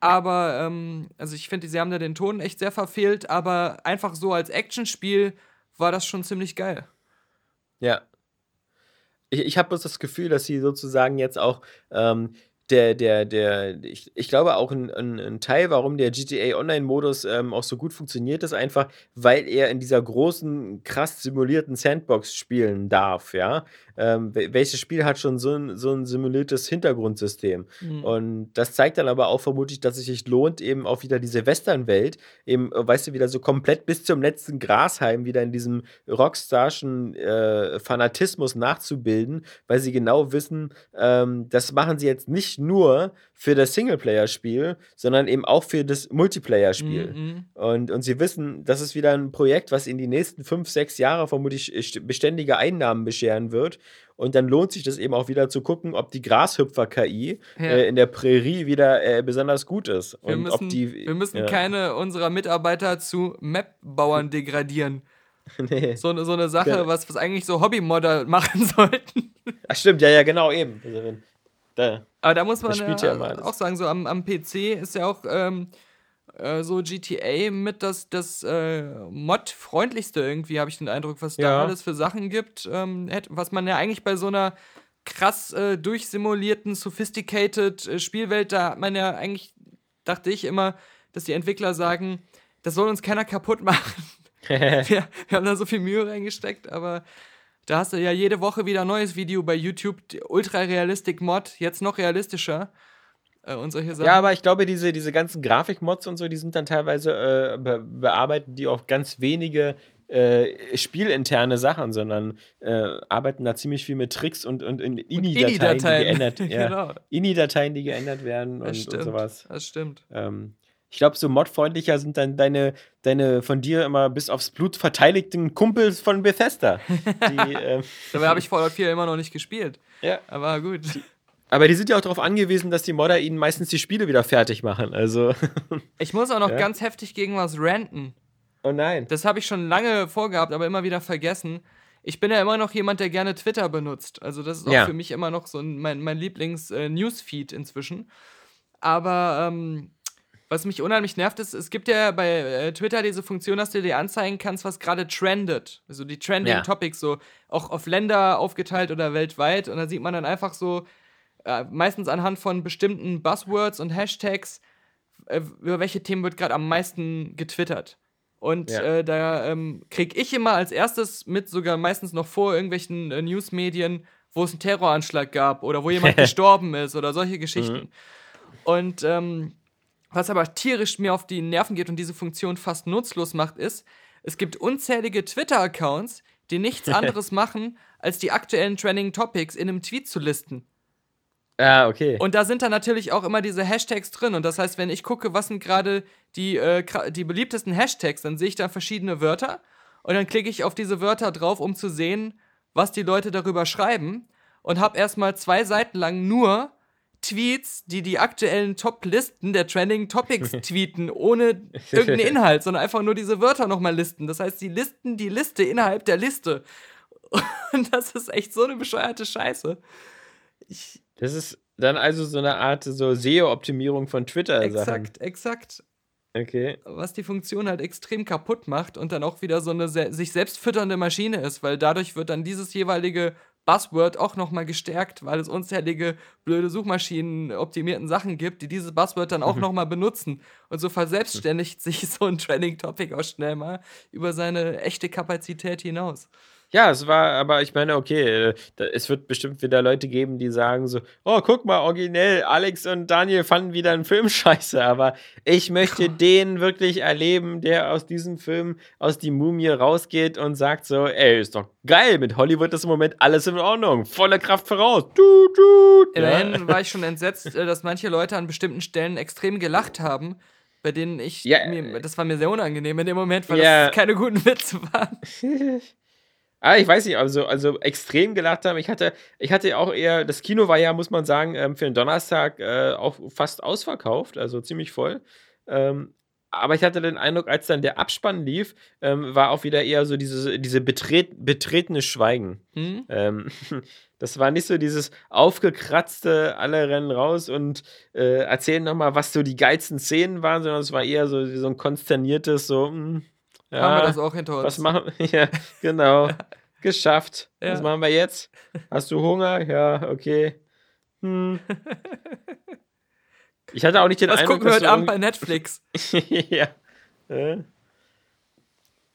Aber, ähm, also ich finde, sie haben da den Ton echt sehr verfehlt, aber einfach so als Actionspiel war das schon ziemlich geil. Ja. Ich, ich habe bloß das Gefühl, dass sie sozusagen jetzt auch ähm, der, der, der, ich, ich glaube auch ein, ein, ein Teil, warum der GTA Online-Modus ähm, auch so gut funktioniert, ist einfach, weil er in dieser großen, krass simulierten Sandbox spielen darf, ja. Ähm, welches Spiel hat schon so ein, so ein simuliertes Hintergrundsystem? Mhm. Und das zeigt dann aber auch vermutlich, dass es sich lohnt, eben auch wieder diese Western-Welt, eben, äh, weißt du, wieder so komplett bis zum letzten Grashalm wieder in diesem Rockstarschen äh, Fanatismus nachzubilden, weil sie genau wissen, ähm, das machen sie jetzt nicht nur für das Singleplayer-Spiel, sondern eben auch für das Multiplayer-Spiel. Mhm. Und, und sie wissen, das ist wieder ein Projekt, was in die nächsten fünf, sechs Jahre vermutlich beständige Einnahmen bescheren wird. Und dann lohnt sich das eben auch wieder zu gucken, ob die Grashüpfer-KI ja. äh, in der Prärie wieder äh, besonders gut ist. Wir und müssen, ob die, wir müssen ja. keine unserer Mitarbeiter zu Map-Bauern degradieren. <laughs> nee. so, so eine Sache, ja. was, was eigentlich so Hobby-Modder <laughs> machen sollten. Ach stimmt, ja, ja, genau, eben. Also, da, Aber da muss man ja, ja auch sagen, so am, am PC ist ja auch ähm, äh, so GTA mit das, das äh, Mod-freundlichste irgendwie, habe ich den Eindruck, was ja. da alles für Sachen gibt, ähm, was man ja eigentlich bei so einer krass äh, durchsimulierten, sophisticated äh, Spielwelt, da hat man ja eigentlich, dachte ich immer, dass die Entwickler sagen, das soll uns keiner kaputt <laughs> machen. <laughs> wir, wir, haben da so viel Mühe reingesteckt, aber da hast du ja jede Woche wieder ein neues Video bei YouTube, Ultra Realistic Mod, jetzt noch realistischer. Äh, und solche Sachen. Ja, aber ich glaube, diese, diese ganzen Grafikmods und so, die sind dann teilweise äh, be bearbeiten die auch ganz wenige äh, spielinterne Sachen, sondern äh, arbeiten da ziemlich viel mit Tricks und, und, und INI-Dateien, die geändert, <laughs> ja, genau. INI-Dateien, die geändert werden und, und, sowas. Das stimmt. Ähm, ich glaube, so modfreundlicher sind dann deine, deine von dir immer bis aufs Blut verteidigten Kumpels von Bethesda. Die, <laughs> ähm, Dabei habe ich Fallout 4 immer noch nicht gespielt. Ja. Aber gut. Aber die sind ja auch darauf angewiesen, dass die Modder ihnen meistens die Spiele wieder fertig machen. Also. <laughs> ich muss auch noch ja. ganz heftig gegen was ranten. Oh nein. Das habe ich schon lange vorgehabt, aber immer wieder vergessen. Ich bin ja immer noch jemand, der gerne Twitter benutzt. Also, das ist auch ja. für mich immer noch so mein, mein Lieblings-Newsfeed äh, inzwischen. Aber ähm, was mich unheimlich nervt, ist, es gibt ja bei äh, Twitter diese Funktion, dass du dir anzeigen kannst, was gerade trendet. Also die Trending ja. Topics, so auch auf Länder aufgeteilt oder weltweit. Und da sieht man dann einfach so, äh, meistens anhand von bestimmten Buzzwords und Hashtags, äh, über welche Themen wird gerade am meisten getwittert. Und ja. äh, da ähm, kriege ich immer als erstes mit, sogar meistens noch vor irgendwelchen äh, Newsmedien, wo es einen Terroranschlag gab oder wo jemand <laughs> gestorben ist oder solche Geschichten. Mhm. Und ähm, was aber tierisch mir auf die Nerven geht und diese Funktion fast nutzlos macht, ist, es gibt unzählige Twitter-Accounts, die nichts <laughs> anderes machen, als die aktuellen Trending Topics in einem Tweet zu listen. Ah, okay. Und da sind dann natürlich auch immer diese Hashtags drin. Und das heißt, wenn ich gucke, was sind gerade die, äh, die beliebtesten Hashtags, dann sehe ich da verschiedene Wörter. Und dann klicke ich auf diese Wörter drauf, um zu sehen, was die Leute darüber schreiben. Und habe erstmal zwei Seiten lang nur Tweets, die die aktuellen Top-Listen der Trending Topics <laughs> tweeten, ohne irgendeinen <laughs> Inhalt, sondern einfach nur diese Wörter nochmal listen. Das heißt, sie listen die Liste innerhalb der Liste. <laughs> Und das ist echt so eine bescheuerte Scheiße. Ich das ist dann also so eine Art so SEO-Optimierung von Twitter. -Sachen. Exakt, exakt. Okay. Was die Funktion halt extrem kaputt macht und dann auch wieder so eine sich selbst fütternde Maschine ist, weil dadurch wird dann dieses jeweilige Buzzword auch nochmal gestärkt, weil es unzählige blöde Suchmaschinen optimierten Sachen gibt, die dieses Buzzword dann auch mhm. nochmal benutzen. Und so verselbstständigt sich <laughs> so ein Trending Topic auch schnell mal über seine echte Kapazität hinaus. Ja, es war, aber ich meine, okay, äh, es wird bestimmt wieder Leute geben, die sagen so, oh, guck mal, originell, Alex und Daniel fanden wieder einen Film <laughs> scheiße, aber ich möchte <laughs> den wirklich erleben, der aus diesem Film, aus die Mumie rausgeht und sagt so, ey, ist doch geil, mit Hollywood ist im Moment alles in Ordnung, volle Kraft voraus. Du, du. Immerhin ja. war ich <laughs> schon entsetzt, äh, dass manche Leute an bestimmten Stellen extrem gelacht haben, bei denen ich, ja. mir, das war mir sehr unangenehm in dem Moment, weil ja. das keine guten Witze waren. Ah, ich weiß nicht, also, also extrem gelacht haben. Ich hatte, ich hatte auch eher, das Kino war ja, muss man sagen, ähm, für den Donnerstag äh, auch fast ausverkauft, also ziemlich voll. Ähm, aber ich hatte den Eindruck, als dann der Abspann lief, ähm, war auch wieder eher so diese, diese betret, betretene Schweigen. Hm? Ähm, <laughs> das war nicht so dieses aufgekratzte, alle rennen raus und äh, erzählen nochmal, was so die geilsten Szenen waren, sondern es war eher so, so ein konsterniertes, so, mh, ja, Haben wir das auch hinter uns. was machen wir? <laughs> Ja, genau. <laughs> Geschafft. Ja. Was machen wir jetzt? Hast du Hunger? Ja, okay. Hm. <laughs> Ich hatte auch nicht den Was Eindruck, gucken wir dass heute Abend bei Netflix? ja. Äh.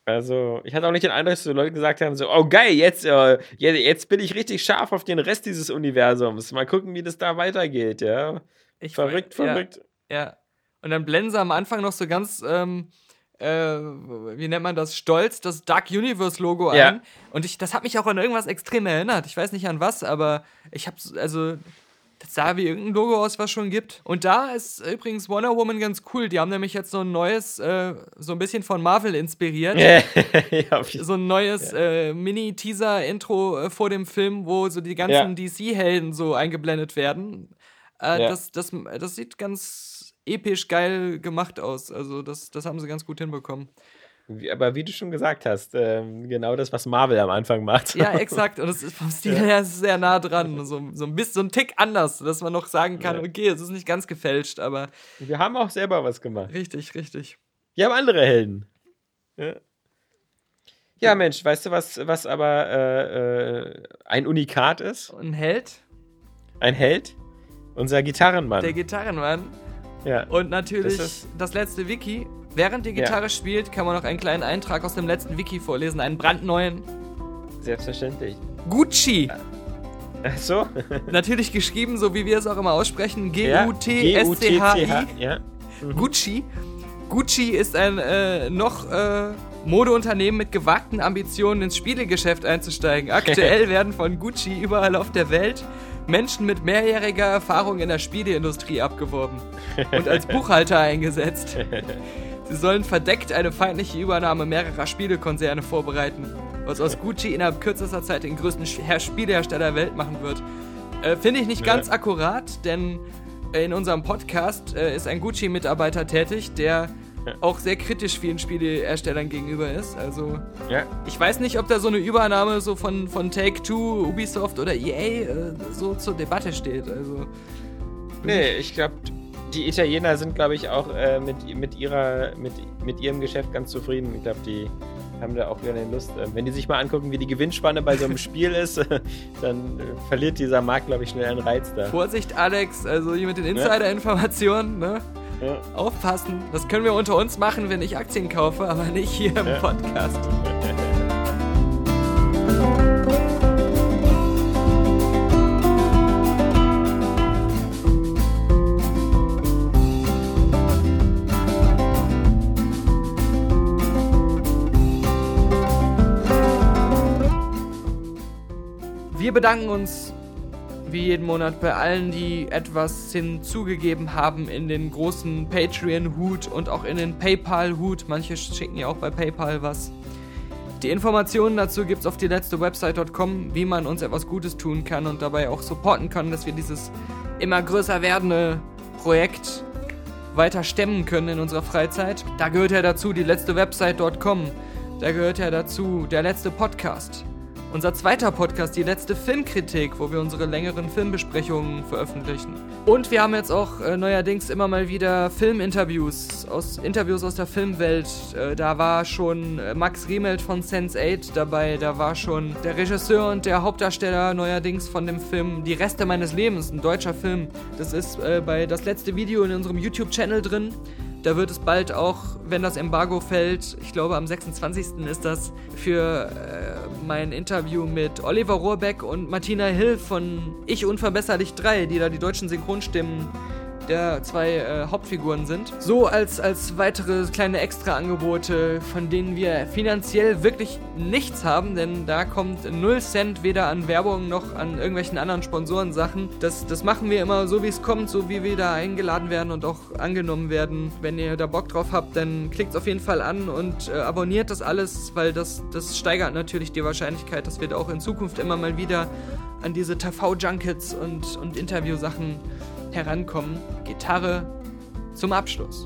Also, ich hatte auch nicht den Eindruck, dass so Leute gesagt haben: so, oh geil, jetzt, äh, jetzt, bin ich richtig scharf auf den Rest dieses Universums. Mal gucken, wie das da weitergeht, ja. Ich Verrückt, ja, verrückt. Ja. Und dann blenden sie am Anfang noch so ganz, ähm, äh, wie nennt man das, stolz das Dark Universe Logo Ja. ein. Und ich, das hat mich auch an irgendwas extrem erinnert. Ich weiß nicht an was, aber ich hab's, also, das sah wie irgendein Logo aus, was schon gibt. Und da ist übrigens Wonder Woman ganz cool. Die haben nämlich jetzt so ein neues, äh, so ein bisschen von Marvel inspiriert. ja, <laughs> So ein neues äh, Mini-Teaser-Intro äh, vor dem Film, wo so die ganzen DC-Helden so eingeblendet werden. Äh, Ja. das, das, das sieht ganz episch geil gemacht aus. Also das, das haben sie ganz gut hinbekommen. Aber wie du schon gesagt hast, ähm, genau das, was Marvel am Anfang macht. Ja, exakt. Und es ist vom <laughs> Stil her sehr nah dran. So, so ein bisschen so ein Tick anders, dass man noch sagen kann, Ja. okay, es ist nicht ganz gefälscht, aber Wir haben auch selber was gemacht. richtig, richtig. Wir haben andere Helden. Ja, ja Mensch, weißt du, was, was aber äh, äh, ein Unikat ist? Ein Held, Ein Held? Unser Gitarrenmann. der Gitarrenmann. Ja. Und natürlich Das das, letzte Wiki. Während die Ja. Gitarre spielt, kann man noch einen kleinen Eintrag aus dem letzten Wiki vorlesen, einen brandneuen. Selbstverständlich. Gucci. Ach so. <laughs> Natürlich geschrieben, so wie wir es auch immer aussprechen. Ja, G-U-T-S-C-H-I. Ja. Gucci. Gucci ist ein äh, noch äh, Modeunternehmen mit gewagten Ambitionen ins Spielegeschäft einzusteigen. <laughs> Aktuell werden von Gucci überall auf der Welt Menschen mit mehrjähriger Erfahrung in der Spieleindustrie abgeworben und als <laughs> Buchhalter eingesetzt. Sie sollen verdeckt eine feindliche Übernahme mehrerer Spielekonzerne vorbereiten, was aus Gucci innerhalb kürzester Zeit den größten Spielehersteller der Welt machen wird. Äh, Finde ich nicht Ja. ganz akkurat, denn äh, in unserem Podcast äh, ist ein Gucci-Mitarbeiter tätig, der Ja. <laughs> auch sehr kritisch vielen Spieleherstellern gegenüber ist. Also ja. ich weiß nicht, ob da so eine Übernahme so von, von Take-Two, Ubisoft oder EA äh, so zur Debatte steht. Also Nee, ich glaube, die Italiener sind, glaube ich, auch äh, mit, mit, ihrer, mit, mit ihrem Geschäft ganz zufrieden. Ich glaube, die haben da auch gerne Lust. Äh, wenn die sich mal angucken, wie die Gewinnspanne bei so einem <laughs> Spiel ist, <laughs> dann äh, verliert dieser Markt, glaube ich, schnell einen Reiz da. Vorsicht, Alex, also hier mit den Insider-Informationen, ne? Ja. Aufpassen. Das können wir unter uns machen, wenn ich Aktien kaufe, aber nicht hier im Ja. Podcast. Wir bedanken uns wie jeden Monat bei allen, die etwas hinzugegeben haben in den großen Patreon-Hut und auch in den PayPal-Hut. Manche schicken ja auch bei PayPal was. Die Informationen dazu gibt's auf die letzte Website.com, wie man uns etwas Gutes tun kann und dabei auch supporten kann, dass wir dieses immer größer werdende Projekt weiter stemmen können in unserer Freizeit. Da gehört ja dazu die letzte Website.com. Da gehört ja dazu der letzte Podcast. Unser zweiter Podcast, die letzte Filmkritik, wo wir unsere längeren Filmbesprechungen veröffentlichen. Und wir haben jetzt auch äh, neuerdings immer mal wieder Filminterviews, aus, Interviews aus der Filmwelt. Äh, da war schon äh, Max Riemelt von Sense8 dabei, da war schon der Regisseur und der Hauptdarsteller neuerdings von dem Film Die Reste meines Lebens, ein deutscher Film. Das ist äh, bei das letzte Video in unserem YouTube-Channel drin. Da wird es bald auch, wenn das Embargo fällt, ich glaube am 26. ist das, für äh, mein Interview mit Oliver Rohrbeck und Martina Hill von Ich Unverbesserlich 3, die da die deutschen Synchronstimmen der zwei äh, Hauptfiguren sind. So als, als weitere kleine Extra-Angebote, von denen wir finanziell wirklich nichts haben, denn da kommt 0 Cent weder an Werbung noch an irgendwelchen anderen Sponsorensachen. Das, das machen wir immer so, wie es kommt, so wie wir da eingeladen werden und auch angenommen werden. Wenn ihr da Bock drauf habt, dann klickt auf jeden Fall an und äh, abonniert das alles, weil das, das steigert natürlich die Wahrscheinlichkeit, dass wir da auch in Zukunft immer mal wieder an diese TV-Junkets und, und Interviewsachen Herankommen, Gitarre zum Abschluss.